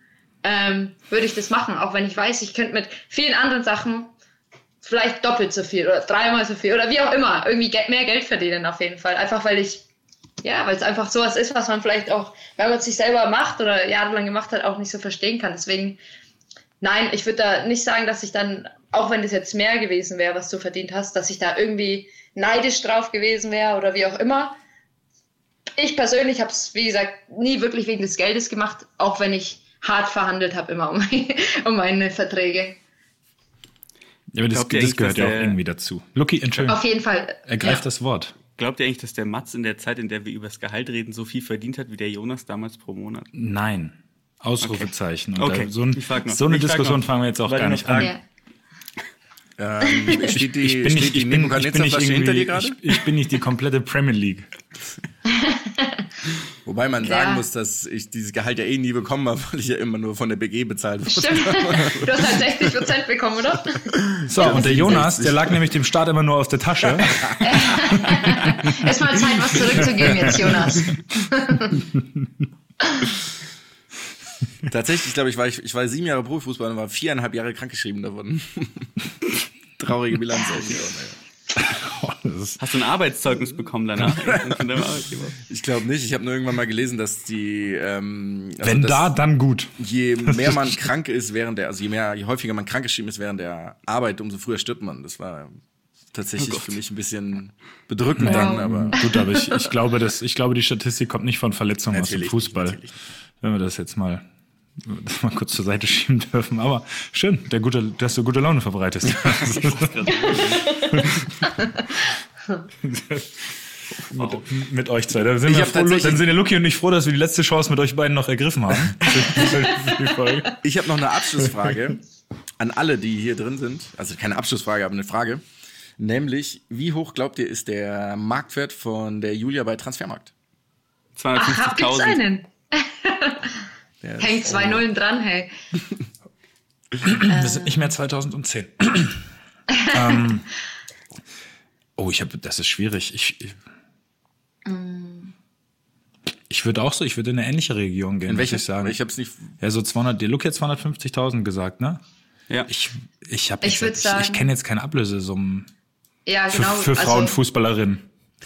ähm, würde ich das machen, auch wenn ich weiß, ich könnte mit vielen anderen Sachen vielleicht doppelt so viel oder dreimal so viel oder wie auch immer irgendwie ge mehr Geld verdienen auf jeden Fall. Einfach weil ich, ja, weil es einfach sowas ist, was man vielleicht auch, wenn man es sich selber macht oder jahrelang gemacht hat, auch nicht so verstehen kann. Deswegen, nein, ich würde da nicht sagen, dass ich dann, auch wenn das jetzt mehr gewesen wäre, was du verdient hast, dass ich da irgendwie neidisch drauf gewesen wäre oder wie auch immer. Ich persönlich habe es, wie gesagt, nie wirklich wegen des Geldes gemacht, auch wenn ich hart verhandelt habe immer um, um meine Verträge. Ja, aber das, Glaubt das gehört ja auch der- irgendwie dazu. Lucky, Entschuldigung, Auf jeden Fall. ergreif ja. das Wort. Glaubt ihr eigentlich, dass der Mats in der Zeit, in der wir über das Gehalt reden, so viel verdient hat wie der Jonas damals pro Monat? Nein. Ausrufezeichen. Okay. da, so, ein, so eine Ich Diskussion fangen wir jetzt auch Weil gar nicht an. Ja. Ähm, steht die, ich bin steht nicht, die ich bin, ich bin nicht Nebuchadnezzar-Flasche hinter dir irgendwie, gerade? ich, ich bin nicht die komplette Premier League. Wobei man Ja. sagen muss, dass ich dieses Gehalt ja eh nie bekommen habe, weil ich ja immer nur von der BG bezahlt wurde. Stimmt. Du hast halt 60 Prozent bekommen, oder? So, und der Jonas, der lag nämlich dem Staat immer nur auf der Tasche. Ist mal Zeit, was zurückzugeben jetzt, Jonas. Tatsächlich, glaube ich, war ich, ich war sieben Jahre Profifußball und war viereinhalb Jahre krankgeschrieben davon. Traurige Bilanz auch hier. Ist- Hast du ein Arbeitszeugnis bekommen danach? Von deinem Arbeitgeber? Ich glaube nicht. Ich habe nur irgendwann mal gelesen, dass die, ähm, also Wenn dass da, dann gut. je mehr man krank ist während der, also je mehr, je häufiger man krankgeschrieben ist während der Arbeit, umso früher stirbt man. Das war tatsächlich für mich ein bisschen bedrückend dann, aber Gut, aber ich, ich glaube, dass, ich glaube, die Statistik kommt nicht von Verletzungen aus dem Natürlich Fußball. natürlich Wenn wir das jetzt mal, das mal kurz zur Seite schieben dürfen. Aber schön, der gute, dass du gute Laune verbreitest. mit, mit euch zwei. Dann sind, froh, dann sind der Luki und ich froh, dass wir die letzte Chance mit euch beiden noch ergriffen haben. Ich habe noch eine Abschlussfrage an alle, die hier drin sind. Also keine Abschlussfrage, aber eine Frage. Nämlich, wie hoch glaubt ihr, ist der Marktwert von der Julia bei Transfermarkt? Ach, gibt's 250.000. Der Hängt zwei Nullen dran, hey. Wir sind nicht mehr 2010. ähm, oh, ich habe, das ist schwierig. Ich, ich, ich würde auch so, ich würde in eine ähnliche Region gehen, welcher? ich sagen. Ich habe es nicht. ja, so 200, der Look hat 250.000 gesagt, ne? Ja. Ich, ich habe Ich würd ich, sagen- ich kenne jetzt keine Ablösesummen Ja, für, genau. für also, Frauenfußballerinnen.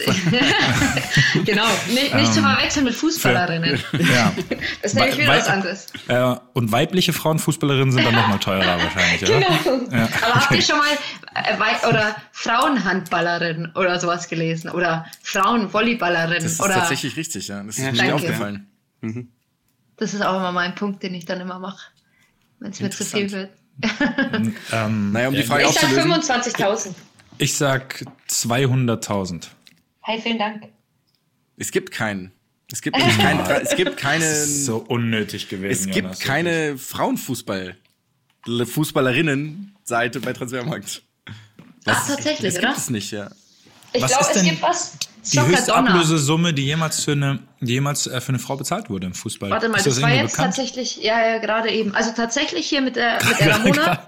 Genau. Nicht, nicht zu verwechseln mit Fußballerinnen. Ja. Das ist nämlich wieder was anderes. äh, und weibliche Frauenfußballerinnen sind dann nochmal teurer wahrscheinlich, oder? Genau. Aber habt ihr schon mal äh, oder Frauenhandballerin oder sowas gelesen? Oder Frauenvolleyballerin? Das ist oder tatsächlich richtig, ja. Das ist Ja, mir aufgefallen. Das ist auch immer mein Punkt, den ich dann immer mache, wenn es mir zu viel wird. Ähm, Naja, um die Frage Ich sag aufzulösen. 25.000. ich sag 200.000. Hey, vielen Dank. Es gibt keinen. Es gibt keinen, es gibt keine, Das ist so unnötig gewesen. es gibt Jonas, keine Frauenfußball, Fußballerinnen-Seite bei Transfermarkt. Ach, tatsächlich, das oder? gibt es nicht, ja. Ich Was glaube, ist es denn gibt was. Die höchste. Ablösesumme, die jemals für eine, die jemals äh, für eine Frau bezahlt wurde im Fußball. Warte mal, ist das, das, war jetzt bekannt? tatsächlich, ja, ja, gerade eben. Also tatsächlich hier mit der, mit der Ramona.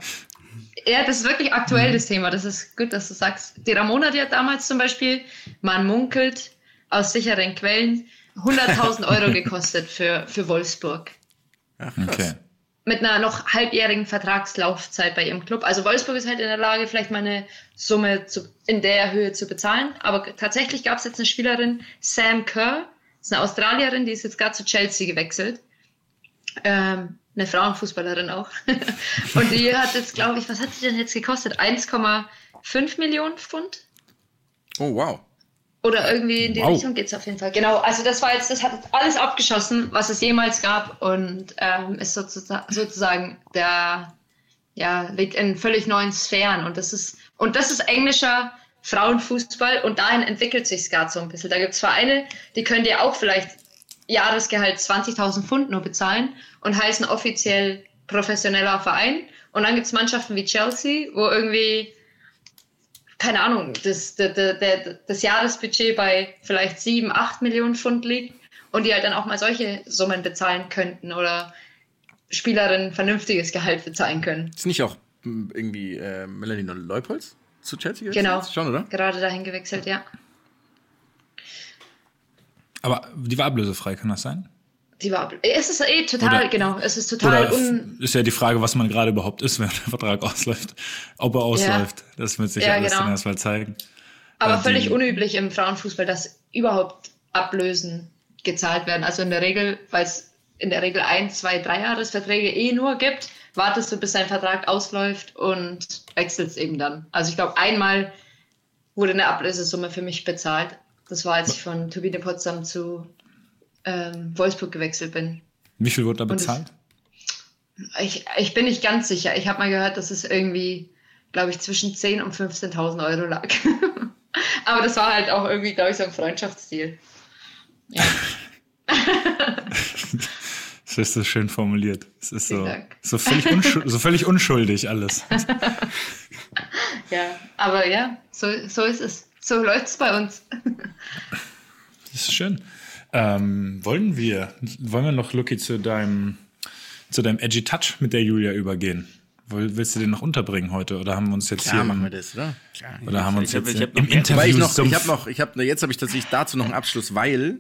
Ja, das ist wirklich aktuell, das Thema. Das ist gut, dass du sagst. Die Ramona, die hat damals zum Beispiel, man munkelt aus sicheren Quellen, 100.000 Euro gekostet für, für Wolfsburg. Ach, krass. Okay. Mit einer noch halbjährigen Vertragslaufzeit bei ihrem Club. Also Wolfsburg ist halt in der Lage, vielleicht mal eine Summe zu, in der Höhe zu bezahlen. Aber tatsächlich gab es jetzt eine Spielerin, Sam Kerr, ist eine Australierin, die ist jetzt gerade zu Chelsea gewechselt. Ähm, eine Frauenfußballerin auch. Und die hat jetzt, glaube ich, was hat sie denn jetzt gekostet? 1,5 Millionen Pfund? Oh, wow. Oder irgendwie in die Wow. Richtung geht's auf jeden Fall. Genau, also das war jetzt, das hat alles abgeschossen, was es jemals gab und ähm, ist sozusagen, sozusagen der, ja, liegt in völlig neuen Sphären und das ist, und das ist englischer Frauenfußball und dahin entwickelt sich gerade so ein bisschen. Da gibt's Vereine, die können dir auch vielleicht Jahresgehalt 20.000 Pfund nur bezahlen und heißen offiziell professioneller Verein. Und dann gibt's Mannschaften wie Chelsea, wo irgendwie keine Ahnung, das, das, das, das Jahresbudget bei vielleicht sieben, acht Millionen Pfund liegt und die halt dann auch mal solche Summen bezahlen könnten oder Spielerinnen vernünftiges Gehalt bezahlen können. Ist nicht auch m, irgendwie äh, Melanie Leupolz zu Chelsea? gewechselt? Genau. Schon, oder? Gerade dahin gewechselt, ja. Aber die war ablösefrei, kann das sein? Die war, es ist eh total, Oder- genau, es ist total un, ist ja die Frage, was man gerade überhaupt ist, wenn der Vertrag ausläuft. Ob er ausläuft. Das wird sich Ja, alles genau. dann erstmal zeigen. aber äh, die- völlig unüblich im Frauenfußball, dass überhaupt Ablösen gezahlt werden. Also in der Regel, weil es in der Regel ein, zwei, drei Jahresverträge eh nur gibt, wartest du, bis dein Vertrag ausläuft und wechselst eben dann. Also ich glaube, einmal wurde eine Ablösesumme für mich bezahlt. Das war, als ich von Turbine Potsdam zu ähm, Wolfsburg gewechselt bin. Wie viel wurde da bezahlt? Ich, ich bin nicht ganz sicher. Ich habe mal gehört, dass es irgendwie, glaube ich, zwischen 10.000 und 15.000 Euro lag. Aber das war halt auch irgendwie, glaube ich, so ein Freundschaftsdeal. Ja. Das ist so schön formuliert. Es ist so, so, völlig so völlig unschuldig alles. ja, aber ja, so, so ist es. So läuft es bei uns. Das ist schön. Ähm, wollen wir, wollen wir noch, Lucky, zu deinem, zu deinem Edgy Touch mit der Julia übergehen? Willst du den noch unterbringen heute? Oder haben wir uns jetzt Ja, hier, machen wir im, das, oder? Klar. oder haben wir uns Ich hab- jetzt ich hab noch im mehr. Interview ich noch, ich habe noch, ich habe, jetzt habe ich tatsächlich dazu noch einen Abschluss, weil,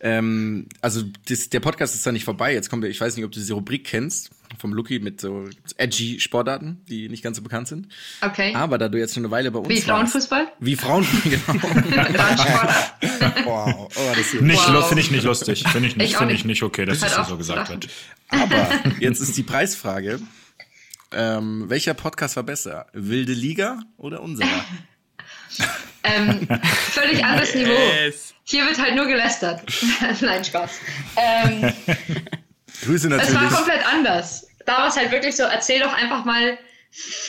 ähm, also das, der Podcast ist da nicht vorbei. Jetzt wir, ich weiß nicht, ob du diese Rubrik kennst vom Lucky mit so edgy Sportarten, die nicht ganz so bekannt sind. Okay. Aber da du jetzt schon eine Weile bei uns Wie warst, Frauenfußball? wie Frauenfußball, genau. Wow, oh, das. Nicht, Wow. finde ich nicht lustig. Finde ich nicht, Ich finde ich nicht. okay, dass das so gesagt wird. Aber jetzt ist die Preisfrage. Ähm, welcher Podcast war besser? Wilde Liga oder unserer? Ähm, völlig anderes Niveau. Yes. Hier wird halt nur gelästert. Nein, Spaß. Ähm, Grüße Es war natürlich. komplett anders. Da war es halt wirklich so, erzähl doch einfach mal,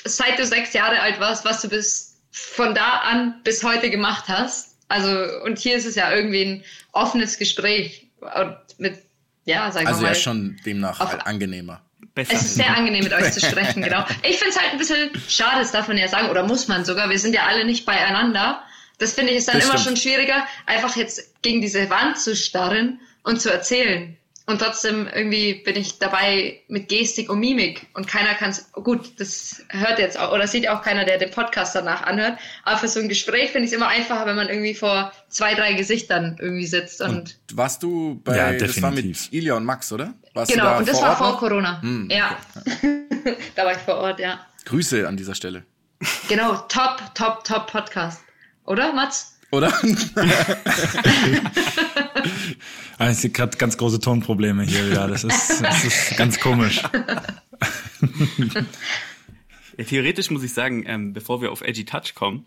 seit du sechs Jahre alt warst, was du bis von da an bis heute gemacht hast. Also, und hier ist es ja irgendwie ein offenes Gespräch. Und mit, ja, sagen Also wir mal. ja schon demnach Auf- halt angenehmer. Besser. Es ist sehr angenehm, mit euch zu sprechen, genau. Ich finde es halt ein bisschen schade, das darf man ja sagen, oder muss man sogar. Wir sind ja alle nicht beieinander. Das finde ich ist dann Das immer stimmt. schon schwieriger, einfach jetzt gegen diese Wand zu starren und zu erzählen. Und trotzdem irgendwie bin ich dabei mit Gestik und Mimik und keiner kann es. Gut, das hört jetzt auch, oder sieht auch keiner, der den Podcast danach anhört. Aber für so ein Gespräch finde ich es immer einfacher, wenn man irgendwie vor zwei, drei Gesichtern irgendwie sitzt. Und, Warst du bei, Ja, das war mit definitiv. Ilja und Max, oder? Warst genau, du da und das vor war Ort vor noch? Corona. Hm, ja. da war ich vor Ort, ja. Grüße an dieser Stelle. Genau, top, top, top Podcast. Oder, Mats? Oder? Ah, Ich gerade ganz große Tonprobleme hier wieder. Das ist, das ist ganz komisch. Ja, theoretisch muss ich sagen, ähm, bevor wir auf Edgy Touch kommen,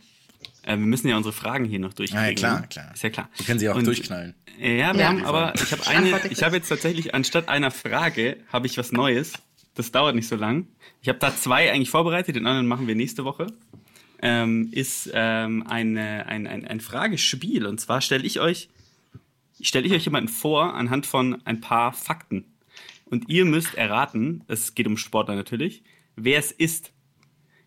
Äh, wir müssen ja unsere Fragen hier noch durchkriegen. Ja, ja, klar, klar. Ist ja klar. Wir können sie auch Und- durchknallen. Ja, wir Ja. haben aber, ich habe eine, ich habe jetzt tatsächlich anstatt einer Frage, habe ich was Neues. Das dauert nicht so lang. Ich habe da zwei eigentlich vorbereitet, den anderen machen wir nächste Woche. Ähm, ist ähm, eine, ein, ein, ein Fragespiel. Und zwar stelle ich euch, stelle ich euch jemanden vor anhand von ein paar Fakten. Und ihr müsst erraten, es geht um Sportler natürlich, wer es ist.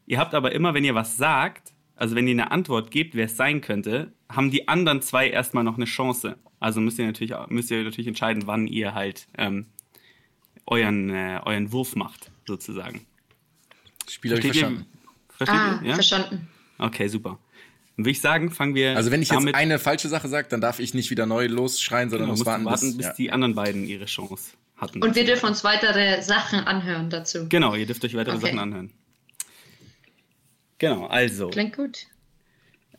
Ihr habt aber immer, wenn ihr was sagt, also wenn ihr eine Antwort gebt, wer es sein könnte, haben die anderen zwei erstmal noch eine Chance. Also müsst ihr natürlich, müsst ihr natürlich entscheiden, wann ihr halt ähm, euren, äh, euren Wurf macht, sozusagen. Spiel habe ich verstanden. Ihr, versteht Ah, ihr? Ja? verstanden. Okay, super. Dann würde ich sagen, fangen wir Also wenn ich jetzt eine falsche Sache sage, dann darf ich nicht wieder neu losschreien, sondern genau, muss warten, warten, bis, bis ja. die anderen beiden ihre Chance hatten. Und wir dürfen uns weitere Sachen anhören dazu. genau, ihr dürft euch weitere Okay. Sachen anhören. Genau, also. Klingt gut.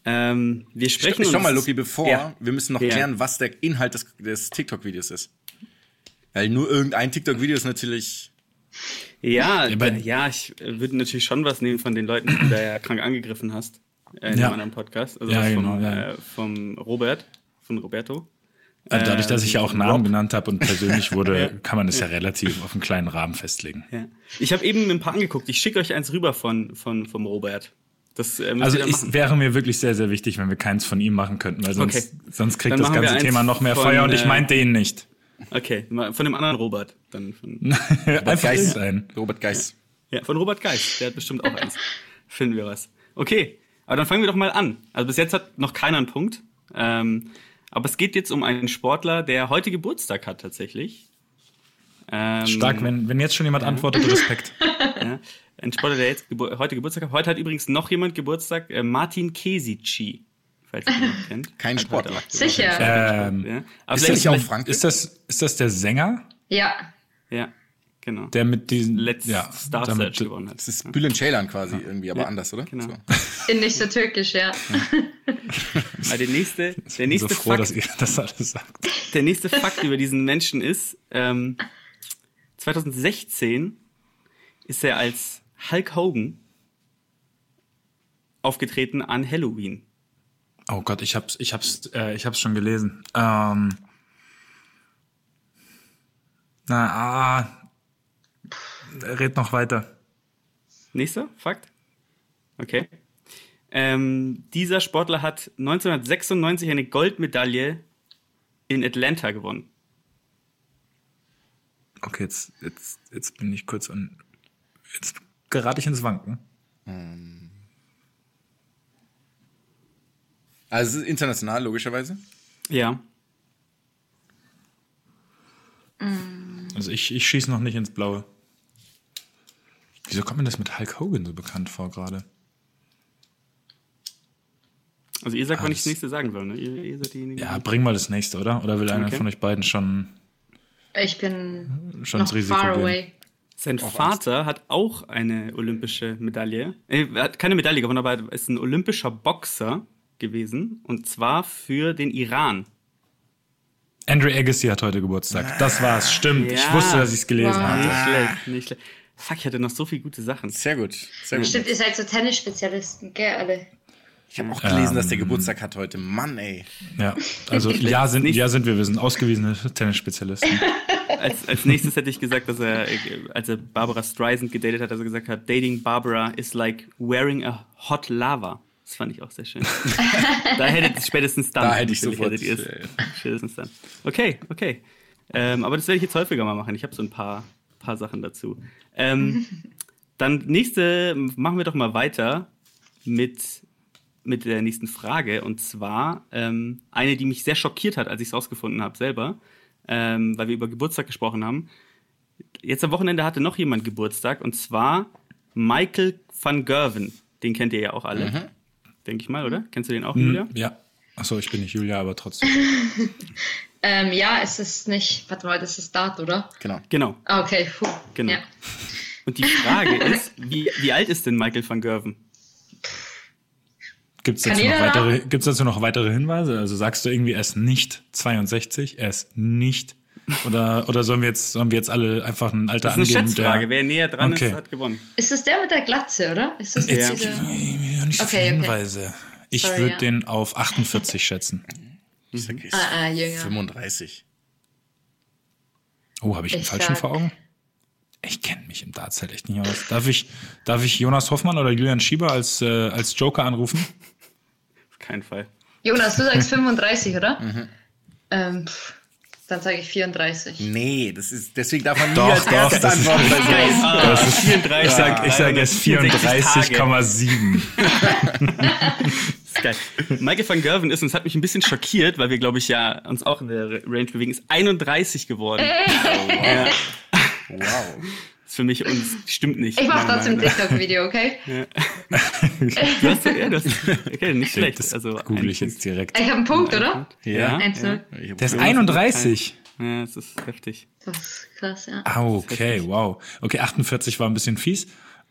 Ähm, wir sprechen Schau uns- mal, Luki, bevor, Ja. wir müssen noch Ja. klären, was der Inhalt des, des TikTok-Videos ist. Weil nur irgendein TikTok-Video ist natürlich. Ja, Ja, ja, ich würde natürlich schon was nehmen von den Leuten, die du da ja krank angegriffen hast. Äh, in Ja. dem anderen Podcast. Also Ja, vom, genau, ja. Äh, vom Robert, von Roberto. Also dadurch, dass ich ja auch Namen Rob. genannt habe und persönlich wurde, kann man es ja relativ auf einen kleinen Rahmen festlegen. Ja. Ich habe eben ein paar angeguckt. Ich schicke euch eins rüber von, von vom Robert. Das äh, Also es wäre mir wirklich sehr, sehr wichtig, wenn wir keins von ihm machen könnten, weil sonst, Okay. sonst kriegt Dann das ganze Thema noch mehr von, Feuer und ich äh, meinte ihn nicht. Okay, von dem anderen Robert. Dann von, Einfach Geist. sein. Robert Geist. ja, von Robert Geist. Der hat bestimmt auch eins. Finden wir was. Okay, aber dann fangen wir doch mal an. Also bis jetzt hat noch keiner einen Punkt. Ähm, aber es geht jetzt um einen Sportler, der heute Geburtstag hat tatsächlich. Ähm, Stark, wenn, wenn jetzt schon jemand antwortet, Respekt. Ja, ein Sportler, der jetzt Gebur heute Geburtstag hat. Heute hat übrigens noch jemand Geburtstag, äh, Martin Kesici, falls ihr ihn kennt. Kein Hat Sportler. Sicher. Ähm, Ja. Aber Ist nicht auch Franke? ist, das, ist das der Sänger, Ja. Ja, genau. der mit diesen Let's ja, Star damit- Search gewonnen hat. Das ist Bülent Ceylan quasi irgendwie, aber anders, oder? genau. So. In nicht so türkisch, ja. Aber der nächste, der Ich bin nächste so froh, dass Fakt, ihr das alles sagt. der nächste Fakt über diesen Menschen ist, ähm, 2016 ist er als Hulk Hogan aufgetreten an Halloween. Oh Gott, ich hab's, ich hab's, äh, ich hab's schon gelesen. Ähm, na, ah, red noch weiter. Nächster Fakt. Okay. Ähm, dieser Sportler hat 1996 eine Goldmedaille in Atlanta gewonnen. Okay, jetzt, jetzt, jetzt bin ich kurz an, jetzt gerate ich ins Wanken. Also es ist international, logischerweise. Ja. Also ich, ich schieße noch nicht ins Blaue. Wieso kommt mir das mit Hulk Hogan so bekannt vor gerade? Also ihr sagt, Ah, wann ich das- nächste sagen soll, ne? Ihr, ihr seid diejenigen. Ja, bring mal das nächste, oder? Oder will einer von euch beiden schon, Ich bin schon noch far gehen? away. Sein Vater hat auch eine olympische Medaille. Äh, Er hat keine Medaille gewonnen, aber er ist ein olympischer Boxer gewesen. Und zwar für den Iran. Andrew Agassi hat heute Geburtstag. Das war's, stimmt. Ich Ja. wusste, dass ich es gelesen Wow. hatte. Nicht schlecht, nicht schlecht. Fuck, ich hatte noch so viele gute Sachen. Sehr gut. Sehr gut. Stimmt, ihr seid so Tennisspezialisten, gell, alle? Ich habe auch gelesen, dass Ähm. der Geburtstag hat heute. Mann, ey. Ja, also ja sind, ja sind wir, wir sind ausgewiesene Tennisspezialisten. Als, als nächstes hätte ich gesagt, dass er, als er Barbara Streisand gedatet hat, dass er gesagt hat, dating Barbara is like wearing a hot lava. Das fand ich auch sehr schön. da hättet spätestens dann. Da hätte ich sofort, hättet ihr es. ja, Spätestens dann. Okay, okay. Ähm, aber das werde ich jetzt häufiger mal machen. Ich habe so ein paar, paar Sachen dazu. Ähm, dann nächste, machen wir doch mal weiter mit, mit der nächsten Frage. Und zwar ähm, eine, die mich sehr schockiert hat, als ich es rausgefunden habe selber, ähm, weil wir über Geburtstag gesprochen haben. Jetzt am Wochenende hatte noch jemand Geburtstag und zwar Michael van Gerven. Den kennt ihr ja auch alle, denke ich mal, oder? Kennst du den auch, Julia? ja. Achso, ich bin nicht Julia, aber trotzdem. Ähm, ja, es ist nicht. Warte mal, das ist Dart, oder? Genau. Genau. Ah, okay. Puh. Genau. Ja. Und die Frage ist, wie, wie alt ist denn Michael van Gerven? Gibt es dazu, noch weitere, gibt's dazu noch weitere Hinweise? Also sagst du irgendwie, er ist nicht 62, er ist nicht. Oder, oder sollen, wir jetzt, sollen wir jetzt alle einfach ein Alter Das ist eine angeben? Schätzfrage. der, Wer näher dran Okay. ist, hat gewonnen. Ist das der mit der Glatze, oder? Ist das Ja. jetzt dieser... Gib mir nicht so Okay, viele okay. Hinweise. Ich würde ja. den auf 48 schätzen. Ich sag, ist Ah, ah, jünger. 35. Oh, habe ich einen Ich falschen sag- vor Augen? Ich kenne mich im Darts halt echt nicht aus. Darf ich, darf ich Jonas Hoffmann oder Julian Schieber als, äh, als Joker anrufen? Auf keinen Fall. Jonas, du sagst 35, oder? Mhm. Ähm, dann sage ich 34. Nee, das ist, deswegen darf man nie Doch, als doch, erstes das antworten. Ah, Das ist- 34. Ich sag, ich sag jetzt 364 Tage. 34,7. ist geil. Michael van Gerven ist, und es hat mich ein bisschen schockiert, weil wir, glaube ich, ja uns auch in der Range bewegen, ist 31 geworden. Ja, Wow. ist für mich uns stimmt nicht. Ich mache trotzdem ein. TikTok-Video, okay? Du hast, ja, du hast, okay, nicht schlecht. Das Also google ein ich jetzt direkt. Ich habe einen Punkt, oder? Ja. 1-0. Ich hab- Der ist 31. Ja, das ist heftig. Das ist krass, ja. Ah, okay, wow. Okay, 48 war ein bisschen fies.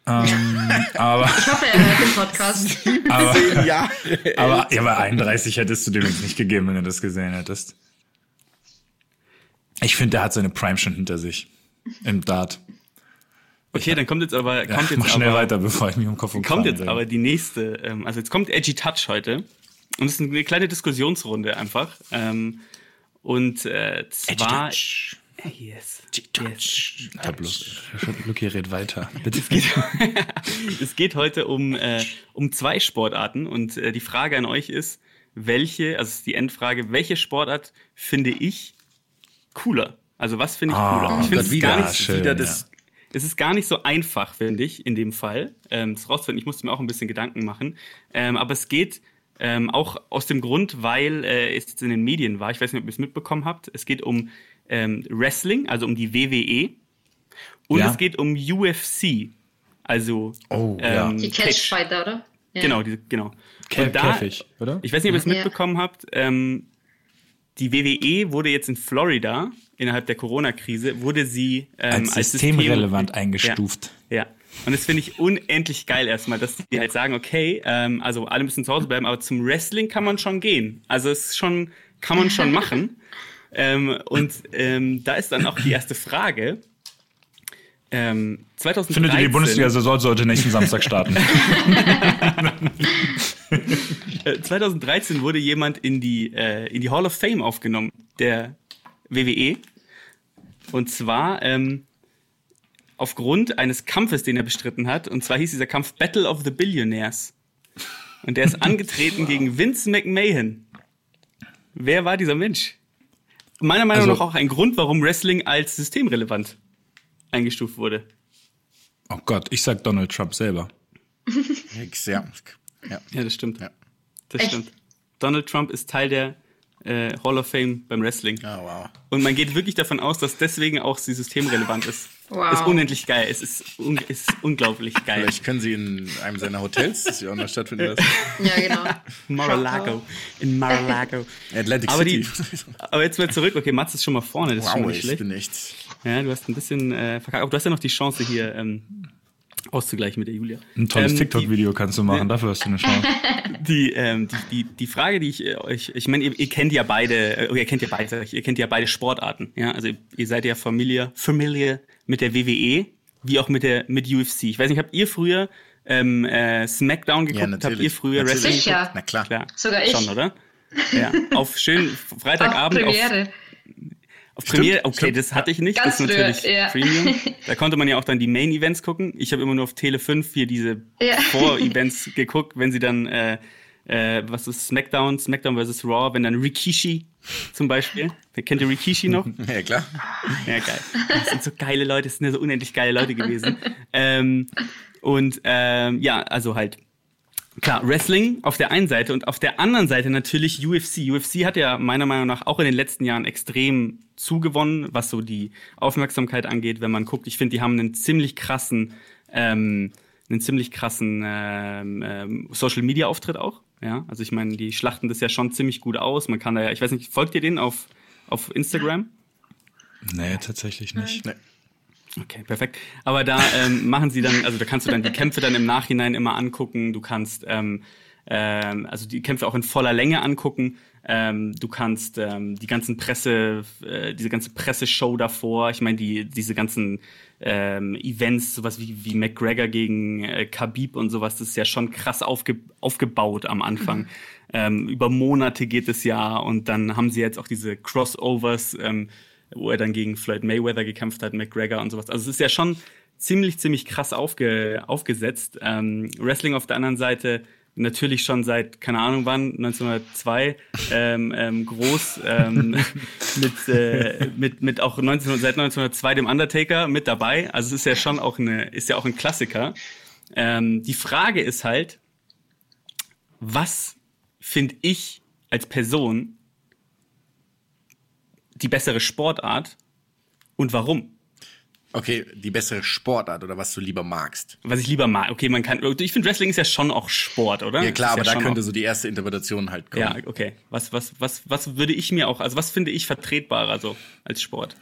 Ähm, aber, Ich hoffe, er hört den Podcast. aber, Jahre. aber, ja, aber 31 hättest du dem jetzt nicht gegeben, wenn du das gesehen hättest. Ich finde, der hat seine Prime schon hinter sich. Im Dart. Okay, dann kommt jetzt aber, Ja, kommt jetzt mach schnell aber, weiter, bevor ich mich um Kopf und kommt jetzt rede. aber die nächste, ähm, also jetzt kommt Edgy Touch heute. Und es ist eine kleine Diskussionsrunde einfach. Ähm, und äh, zwar. Äh, Yes. yes. Ja, bloß, Luki, red weiter. Bitte. Es geht heute um, äh, um zwei Sportarten und äh, die Frage an euch ist, welche, also es ist die Endfrage, welche Sportart finde ich cooler? Also was finde ich Ah, cooler? Ich finde es gar nicht, schön, wieder das, es ist gar nicht so einfach, finde ich, in dem Fall, ähm, das rauszufinden. Ich musste mir auch ein bisschen Gedanken machen. Ähm, aber es geht ähm, auch aus dem Grund, weil äh, es jetzt in den Medien war, ich weiß nicht, ob ihr es mitbekommen habt, es geht um ähm, Wrestling, also um die WWE und Ja. es geht um UFC, also Oh, ja. Die Catchfighter, oder? Ja. Genau, diese, genau. Kä Und da- Käfig, oder? Ich weiß nicht, ob ihr es Ja. mitbekommen habt. Ähm, die WWE wurde jetzt in Florida innerhalb der Corona-Krise wurde sie ähm, als systemrelevant System, eingestuft. Ja. ja. Und das finde ich unendlich geil erstmal, dass die halt sagen, okay, ähm, also alle müssen zu Hause bleiben, aber zum Wrestling kann man schon gehen. Also es ist schon, kann man schon machen. Ähm, und ähm, da ist dann auch die erste Frage. Ähm, 2013, Findet ihr, die Bundesliga-Saison sollte nächsten Samstag starten? Äh, 2013 wurde jemand in die, äh, in die Hall of Fame aufgenommen, der WWE. Und zwar ähm, aufgrund eines Kampfes, den er bestritten hat. Und zwar hieß dieser Kampf Battle of the Billionaires. Und der ist angetreten gegen Vince McMahon. Wer war dieser Mensch? Meiner Meinung Also- nach auch ein Grund, warum Wrestling als systemrelevant eingestuft wurde. Oh Gott, ich sag Donald Trump selber. Nix, ja. ja. Ja, das stimmt. Ja. Das Echt? stimmt. Donald Trump ist Teil der äh, Hall of Fame beim Wrestling. Ah, wow. Und man geht wirklich davon aus, dass deswegen auch sie systemrelevant ist. Wow. Ist unendlich geil. Es ist, un ist unglaublich geil. Vielleicht können sie in einem seiner Hotels, das ja auch noch stattfinden lassen. Ja, genau. Mar-a-Lago. In Mar-a-Lago. Atlantic aber, City. die, aber jetzt mal zurück. Okay, Mats ist schon mal vorne. Das ist schon wow, mal nicht ich schlecht. bin echt. Ja, du hast ein bisschen äh, verkackt. Aber du hast ja noch die Chance hier ähm, auszugleichen mit der Julia. Ein tolles Ähm, TikTok-Video kannst du machen, dafür hast du eine Chance. Die, ähm, die, die, die Frage, die ich äh, euch, ich meine, ihr, ihr kennt ja beide, äh, ihr kennt ja beide, ihr kennt ja beide Sportarten, ja, also ihr seid ja familiar, familiar mit der WWE, wie auch mit der, mit UFC. Ich weiß nicht, habt ihr früher ähm, äh, Smackdown geguckt? habt natürlich. ihr früher Natürlich. Wrestling Sicher. geguckt? Na klar. Klar. Sogar ich. Schon, oder? Ja, auf schön Auf Freitagabend auf, Premiere. auf Premiere. Okay, stimmt. das hatte ich nicht. Ganz das ist natürlich früher, ja. Premium. Da konnte man ja auch dann die Main-Events gucken. Ich habe immer nur auf Tele 5 hier diese Ja. Vor-Events geguckt, wenn sie dann, äh, äh, was ist SmackDown, SmackDown vs. Raw, wenn dann Rikishi zum Beispiel. Kennt ihr Rikishi noch? Ja, klar. Ja, geil. Das sind so geile Leute, das sind ja so unendlich geile Leute gewesen. ähm, und ähm, ja, also halt, klar, Wrestling auf der einen Seite und auf der anderen Seite natürlich UFC. UFC hat ja meiner Meinung nach auch in den letzten Jahren extrem zugewonnen, was so die Aufmerksamkeit angeht, wenn man guckt. Ich finde, die haben einen ziemlich krassen, ähm, einen ziemlich krassen ähm, ähm, Social Media Auftritt auch. Ja, also ich meine, die schlachten das ja schon ziemlich gut aus. Man kann da ja, ich weiß nicht, folgt ihr denen auf, auf Instagram? Nee, tatsächlich nicht. Nee. Okay, perfekt. Aber da ähm, machen sie dann, also da kannst du dann die Kämpfe dann im Nachhinein immer angucken. Du kannst ähm, ähm, also die Kämpfe auch in voller Länge angucken. Ähm, du kannst ähm, die ganzen Presse, äh, diese ganze Presseshow davor, ich meine, die, diese ganzen ähm, Events, sowas wie, wie McGregor gegen äh, Khabib und sowas, das ist ja schon krass aufge aufgebaut am Anfang. Mhm. Ähm, über Monate geht es ja und dann haben sie jetzt auch diese Crossovers, ähm, wo er dann gegen Floyd Mayweather gekämpft hat, McGregor und sowas. Also es ist ja schon ziemlich, ziemlich krass aufge aufgesetzt. Ähm, Wrestling auf der anderen Seite natürlich schon seit, keine Ahnung wann, 1902, ähm, ähm, groß, ähm, mit, äh, mit, mit auch 19, seit 1902 dem Undertaker mit dabei. Also es ist ja schon auch eine, ist ja auch ein Klassiker. Ähm, die Frage ist halt, was finde ich als Person die bessere Sportart und warum? Okay, die bessere Sportart oder was du lieber magst. Was ich lieber mag. Okay, man kann. Ich finde, Wrestling ist ja schon auch Sport, oder? Ja klar, aber ja da könnte so die erste Interpretation halt kommen. Ja, okay. Was, was, was, was würde ich mir auch, also was finde ich vertretbarer so als Sport?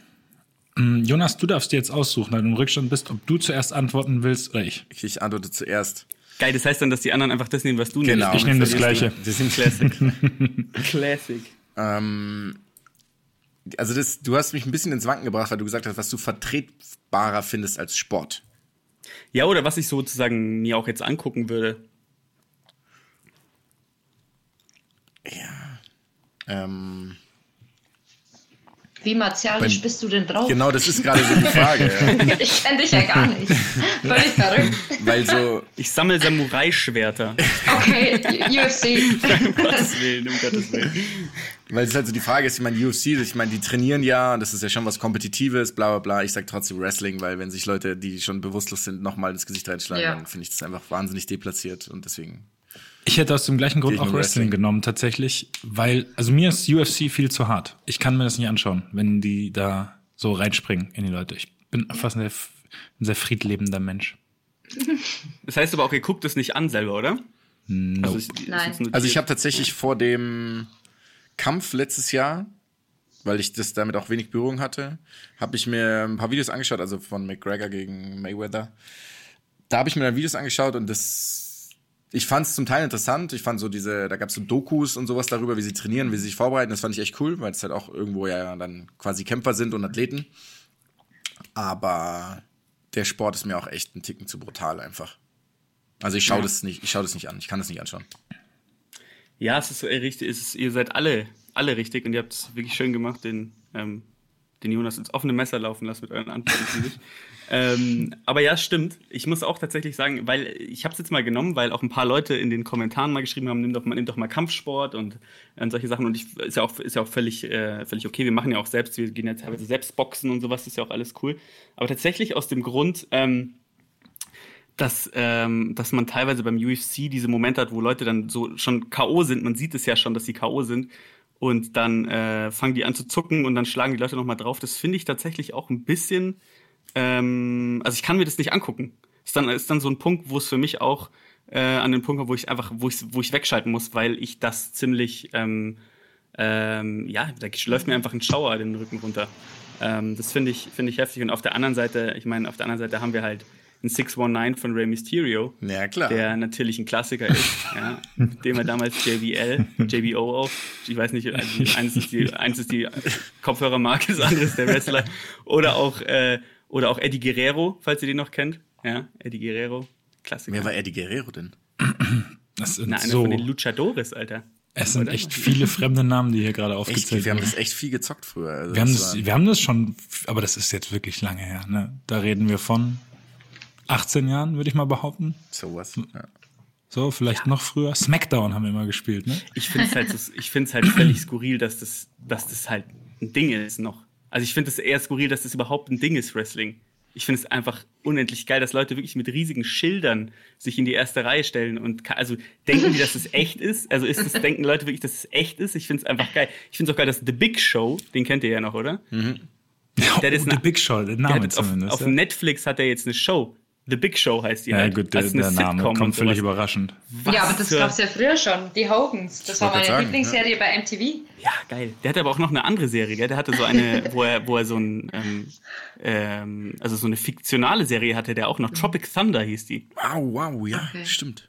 Mm, Jonas, du darfst dir jetzt aussuchen, weil du im Rückstand bist, ob du zuerst antworten willst oder ich. Ich antworte zuerst. Geil, das heißt dann, dass die anderen einfach das nehmen, was du genau. nimmst. Ich nehme das Gleiche. Das sind Classic. Classic. Ähm, also das, du hast mich ein bisschen ins Wanken gebracht, weil du gesagt hast, was du vertretbarer findest als Sport. Ja, oder was ich sozusagen mir auch jetzt angucken würde. Ja. Ähm, Wie martialisch bist du denn drauf? genau, das ist gerade so die Frage. ja. Ich kenne dich ja gar nicht. Völlig verrückt. Weil so, Ich sammle Samurai-Schwerter. Okay, UFC. um Gottes Willen, um Gottes Willen. Weil es halt so die Frage ist, ich meine, UFC, ich meine, die trainieren ja, das ist ja schon was Kompetitives, bla bla bla. Ich sag trotzdem Wrestling, weil wenn sich Leute, die schon bewusstlos sind, nochmal ins Gesicht reinschlagen, Ja. dann finde ich das einfach wahnsinnig deplatziert und deswegen. Ich hätte aus dem gleichen Grund auch Wrestling Wrestling. genommen, tatsächlich, weil, also mir ist UFC viel zu hart. Ich kann mir das nicht anschauen, wenn die da so reinspringen in die Leute. Ich bin fast ein sehr, ein sehr friedlebender Mensch. Das heißt aber auch, ihr guckt es nicht an selber, oder? Nope. Also, ich, Nein. ist Also ich habe tatsächlich vor dem Kampf letztes Jahr, weil ich das damit auch wenig Berührung hatte, habe ich mir ein paar Videos angeschaut, also von McGregor gegen Mayweather. Da habe ich mir dann Videos angeschaut und das, ich fand es zum Teil interessant. Ich fand so diese, da gab es so Dokus und sowas darüber, wie sie trainieren, wie sie sich vorbereiten. Das fand ich echt cool, weil es halt auch irgendwo ja dann quasi Kämpfer sind und Athleten. Aber der Sport ist mir auch echt ein Ticken zu brutal einfach. Also ich schaue Ja. das nicht, ich schaue das nicht an, ich kann das nicht anschauen. Ja, es ist so, richtig, es ist, ihr seid alle, alle richtig und ihr habt es wirklich schön gemacht, den, ähm, den Jonas ins offene Messer laufen lassen mit euren Antworten. ähm, aber ja, stimmt. Ich muss auch tatsächlich sagen, weil ich habe es jetzt mal genommen, weil auch ein paar Leute in den Kommentaren mal geschrieben haben, nimm doch mal, nimm doch mal Kampfsport und, und solche Sachen. Und ich ist ja auch, ist ja auch völlig, äh, völlig okay. Wir machen ja auch selbst, wir gehen ja teilweise selbst boxen und sowas, ist ja auch alles cool. Aber tatsächlich aus dem Grund, ähm, dass, ähm, dass man teilweise beim UFC diese Momente hat, wo Leute dann so schon K.O. sind. Man sieht es ja schon, dass sie K.O. sind. Und dann äh, fangen die an zu zucken und dann schlagen die Leute nochmal drauf. Das finde ich tatsächlich auch ein bisschen. Ähm, also ich kann mir das nicht angucken. Ist dann, ist dann so ein Punkt, wo es für mich auch äh, an den Punkt kommt, wo ich einfach, wo ich, wo ich wegschalten muss, weil ich das ziemlich, ähm, ähm, ja, da läuft mir einfach ein Schauer den Rücken runter. Ähm, das finde ich, finde ich heftig. Und auf der anderen Seite, ich meine, auf der anderen Seite haben wir halt einen 619 von Rey Mysterio, Ja, klar. der natürlich ein Klassiker ist, ja, mit dem er damals JBL, JBO auch, ich weiß nicht, also eins ist die, eins ist die Kopfhörermarke, das andere ist der Wrestler, oder auch, äh, oder auch Eddie Guerrero, falls ihr den noch kennt, ja, Eddie Guerrero, Klassiker. Wer war Eddie Guerrero denn? Das sind Na, einer so, von den Luchadores, Alter. es sind oder? echt viele fremde Namen, die hier gerade aufgezählt wir haben werden. das echt viel gezockt früher. Also Wir haben, das wir haben das schon, aber das ist jetzt wirklich lange her. Ne? Da reden wir von 18 Jahren, würde ich mal behaupten. sowas. Ja. So, vielleicht noch früher. Smackdown haben wir immer gespielt, ne? ich finde es halt, so- ich find's halt völlig skurril, dass das, dass das halt ein Ding ist noch. Also ich finde es eher skurril, dass das überhaupt ein Ding ist, Wrestling. Ich finde es einfach unendlich geil, dass Leute wirklich mit riesigen Schildern sich in die erste Reihe stellen und also denken die, dass es echt ist. Also ist es, denken Leute wirklich, dass es echt ist? Ich finde es einfach geil. Ich finde es auch geil, dass The Big Show, den kennt ihr ja noch, oder? Ja, Der ist oh, eine- The Big Show, der Der Name hat jetzt auf, zumindest. auf ja. Netflix hat er jetzt eine Show. The Big Show heißt die ja, halt. gut, der, Das ist eine der Name Sitcom kommt völlig überraschend. Was ja, aber das gab es ja früher schon. Die Hogans. Das war wollte meine sagen, Lieblingsserie bei MTV. Ja, geil. Der hatte aber auch noch eine andere Serie, gell? Der hatte so eine, wo er, wo er so ein, ähm, ähm, also so eine fiktionale Serie hatte, der auch noch Tropic Thunder hieß die. Wow, wow, ja, Okay. stimmt.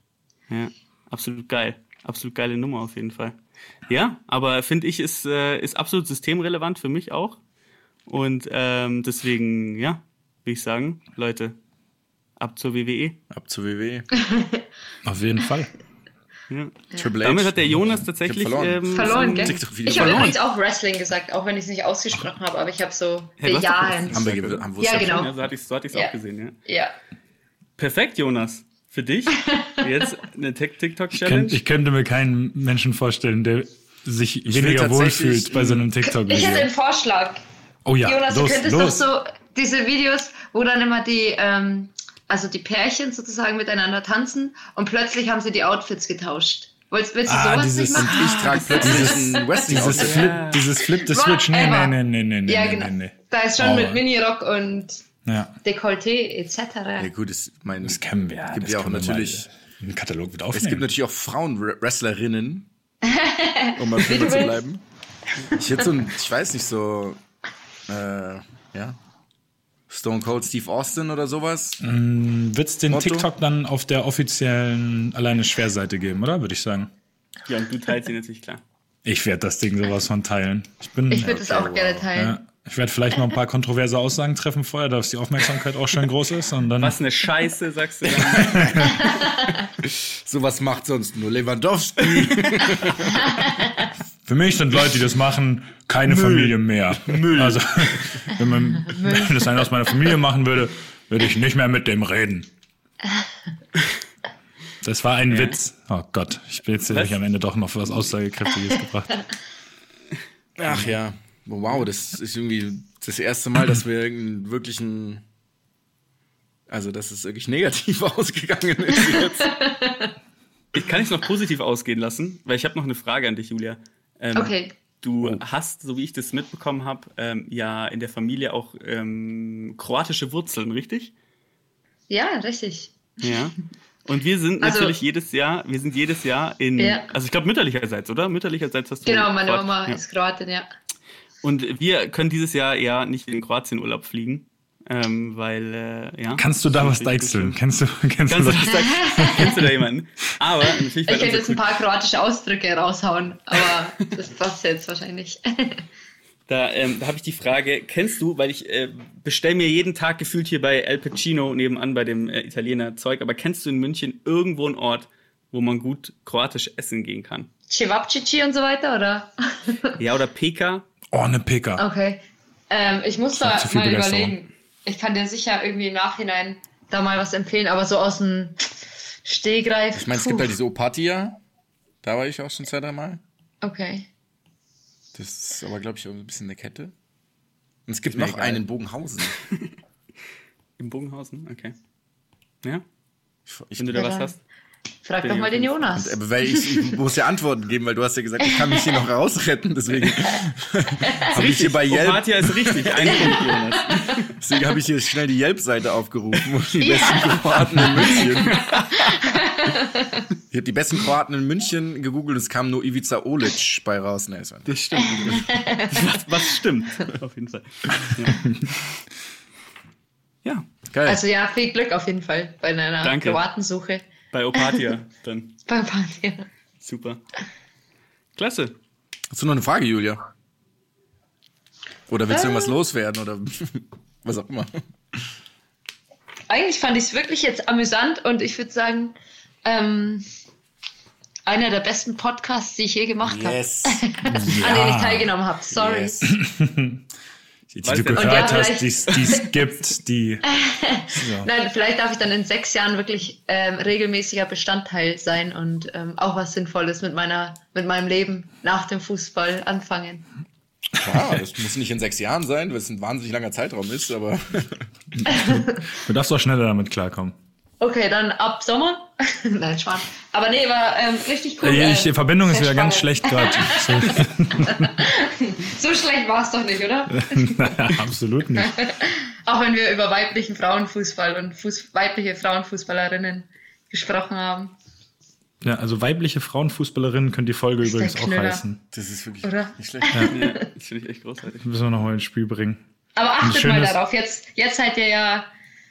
Ja, absolut geil. Absolut geile Nummer auf jeden Fall. Ja, aber finde ich, ist, äh, ist absolut systemrelevant für mich auch. Und ähm, deswegen, ja, würde ich sagen, Leute, ab zur WWE. Ab zur WWE. Auf jeden Fall. Ja. Triple H. Damit hat der Jonas tatsächlich Ich verloren. ähm, Verloren, gell? TikTok-Video Ich habe übrigens auch Wrestling gesagt, auch wenn ich es nicht ausgesprochen habe, aber ich habe so Hey, bejahend. Haben wir, haben wir Ja, genau. Ja, so hatte ich es so Ja. auch gesehen, ja. Ja. Perfekt, Jonas. Für dich jetzt eine Tik- Ich, TikTok-Challenge. könnt, ich könnte mir keinen Menschen vorstellen, der sich will weniger wohlfühlt bei so einem Ich hätte TikTok-Video. einen Vorschlag. Oh ja, Jonas, los, du könntest los. doch so diese Videos, wo dann immer die, ähm, also die Pärchen sozusagen miteinander tanzen und plötzlich haben sie die Outfits getauscht. Willst, willst du Ah, sowas dieses- nicht machen? Ich trage plötzlich ein wrestling dieses, Flip, dieses Flip the Switch. Nee, nee, nee, nee, nee, nee, ja, genau. nee, nee. Da ist schon Oh. mit Minirock und Ja, Dekolleté etc. Ja gut, es, mein, das kennen wir. Es gibt das ja auch natürlich, Im Katalog wird es aufnehmen. gibt natürlich auch Frauen-Wrestlerinnen, um mal du zu bleiben. Ich hätte so ein, ich weiß nicht, so, äh, ja, Stone Cold Steve Austin oder sowas. Wird es den Motto? TikTok dann auf der offiziellen alleine Schwerseite geben, oder? Würde ich sagen. Ja, und du teilst sie natürlich klar. Ich werde das Ding sowas von teilen. Ich bin. Ich würde es auch gerne teilen. ja, ich werde vielleicht noch ein paar kontroverse Aussagen treffen vorher, dass die Aufmerksamkeit auch schön groß ist. Und dann. Was eine Scheiße, sagst du dann. Sowas macht sonst nur Lewandowski. Für mich sind Leute, die das machen, keine Familie mehr. Also, wenn, man, wenn das einer aus meiner Familie machen würde, würde ich nicht mehr mit dem reden. Das war ein Witz. Oh Gott, ich bin jetzt Was? ich am Ende doch noch was Aussagekräftiges gebracht. Ach ja, wow, das ist irgendwie das erste Mal, dass wir irgendeinen wirklichen, also dass es wirklich negativ ausgegangen ist jetzt. Ich kann es noch positiv ausgehen lassen, weil ich habe noch eine Frage an dich, Julia. Ähm, Okay. Du hast, so wie ich das mitbekommen habe, ähm, ja in der Familie auch ähm, kroatische Wurzeln, richtig? Ja, richtig. Ja. Und wir sind Also- natürlich jedes Jahr, wir sind jedes Jahr in, Ja. also ich glaube mütterlicherseits, oder? Mütterlicherseits hast du. Genau, meine Kroat- Mama ja. ist Kroatin, ja. Und wir können dieses Jahr ja nicht in Kroatien Urlaub fliegen, ähm, weil, äh, ja. Kannst du da was deichseln? Kennst du, kennst Kannst du du, sagen? Kennst du da jemanden? Aber natürlich, Ich unser jetzt ein paar kroatische Ausdrücke raushauen, aber das passt jetzt wahrscheinlich. Da, ähm, da habe ich die Frage, kennst du, weil ich äh, bestell mir jeden Tag gefühlt hier bei El Pacino nebenan bei dem äh, Italiener Zeug, aber kennst du in München irgendwo einen Ort, wo man gut kroatisch essen gehen kann? Cevapcici und so weiter, oder? Ja, oder Peka? Oh, eine Pika. Okay. Ähm, ich muss da zu viel mal überlegen. Ich kann dir sicher irgendwie im Nachhinein da mal was empfehlen, aber so aus dem Stehgreif. Ich meine, es gibt halt diese Opatia, da war ich auch schon zwei, drei Mal. Okay. Das ist aber, glaube ich, auch ein bisschen eine Kette. Und es gibt noch egal. einen in Bogenhausen. Im Bogenhausen? Okay. Ja, Ich, ich, wenn du da Ja, was hast. Frag doch mal den Jonas. äh, weil ich, ich muss ja Antworten geben, weil du hast ja gesagt, ich kann mich hier noch rausretten. Deswegen habe ich hier bei Yelp, Opatia ist richtig. Ein Punkt, Jonas. deswegen habe ich hier schnell die Yelp-Seite aufgerufen und die besten Kroaten in München. Ich habe die besten Kroaten in München gegoogelt und es kam nur Ivica Olic bei raus. Nee, Das stimmt. was, was stimmt? Auf jeden Fall. Ja. ja. Geil. Also ja, viel Glück auf jeden Fall bei deiner Danke. Kroatensuche. Bei Opatia dann. Beim Party. Super. Klasse. Hast du noch eine Frage, Julia? Oder willst du Äh. irgendwas loswerden oder was auch immer? Eigentlich fand ich es wirklich jetzt amüsant und ich würde sagen, ähm, einer der besten Podcasts, die ich je gemacht habe. An denen ich teilgenommen habe. Sorry. Yes. Die, du gehört ja, hast, die es gibt, die. Nein, vielleicht darf ich dann in sechs Jahren wirklich ähm, regelmäßiger Bestandteil sein und ähm, auch was Sinnvolles mit meiner, mit meinem Leben nach dem Fußball anfangen. Ja, das muss nicht in sechs Jahren sein, weil es ein wahnsinnig langer Zeitraum ist, aber Du darfst auch schneller damit klarkommen. Okay, dann ab Sommer. Nein, Schwan. Aber nee, war ähm, richtig cool. Äh, die Verbindung ist wieder ganz spannend. schlecht gerade. So, So schlecht war es doch nicht, oder? naja, absolut nicht. Auch wenn wir über weiblichen Frauenfußball und Fuß weibliche Frauenfußballerinnen gesprochen haben. Ja, also weibliche Frauenfußballerinnen können die Folge übrigens auch heißen. das ist wirklich Oder? nicht schlecht. Ja, das finde ich echt großartig. Müssen wir nochmal ins Spiel bringen. Aber achtet mal darauf. Jetzt, jetzt seid ihr ja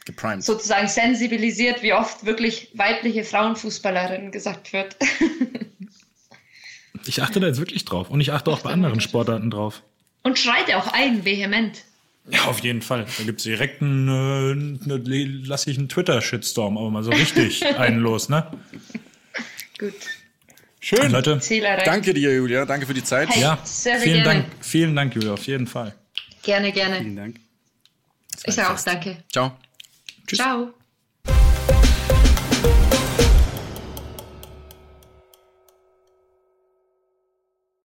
Geprimed. sozusagen sensibilisiert, wie oft wirklich weibliche Frauenfußballerin gesagt wird. Ich achte da jetzt wirklich drauf. Und ich achte auch bei anderen Sportarten drauf. Und schreit auch ein, vehement. Ja, auf jeden Fall. Da gibt es direkt einen, äh, ne, lass ich einen Twitter-Shitstorm, aber mal so richtig einen los, ne? Gut. Schön. Leute. Danke dir, Julia. Danke für die Zeit. Hey. ja, sehr, sehr vielen gerne. Dank, vielen Dank, Julia, auf jeden Fall. Gerne, gerne. Vielen Dank. Ich sage auch danke. Ciao. Ciao.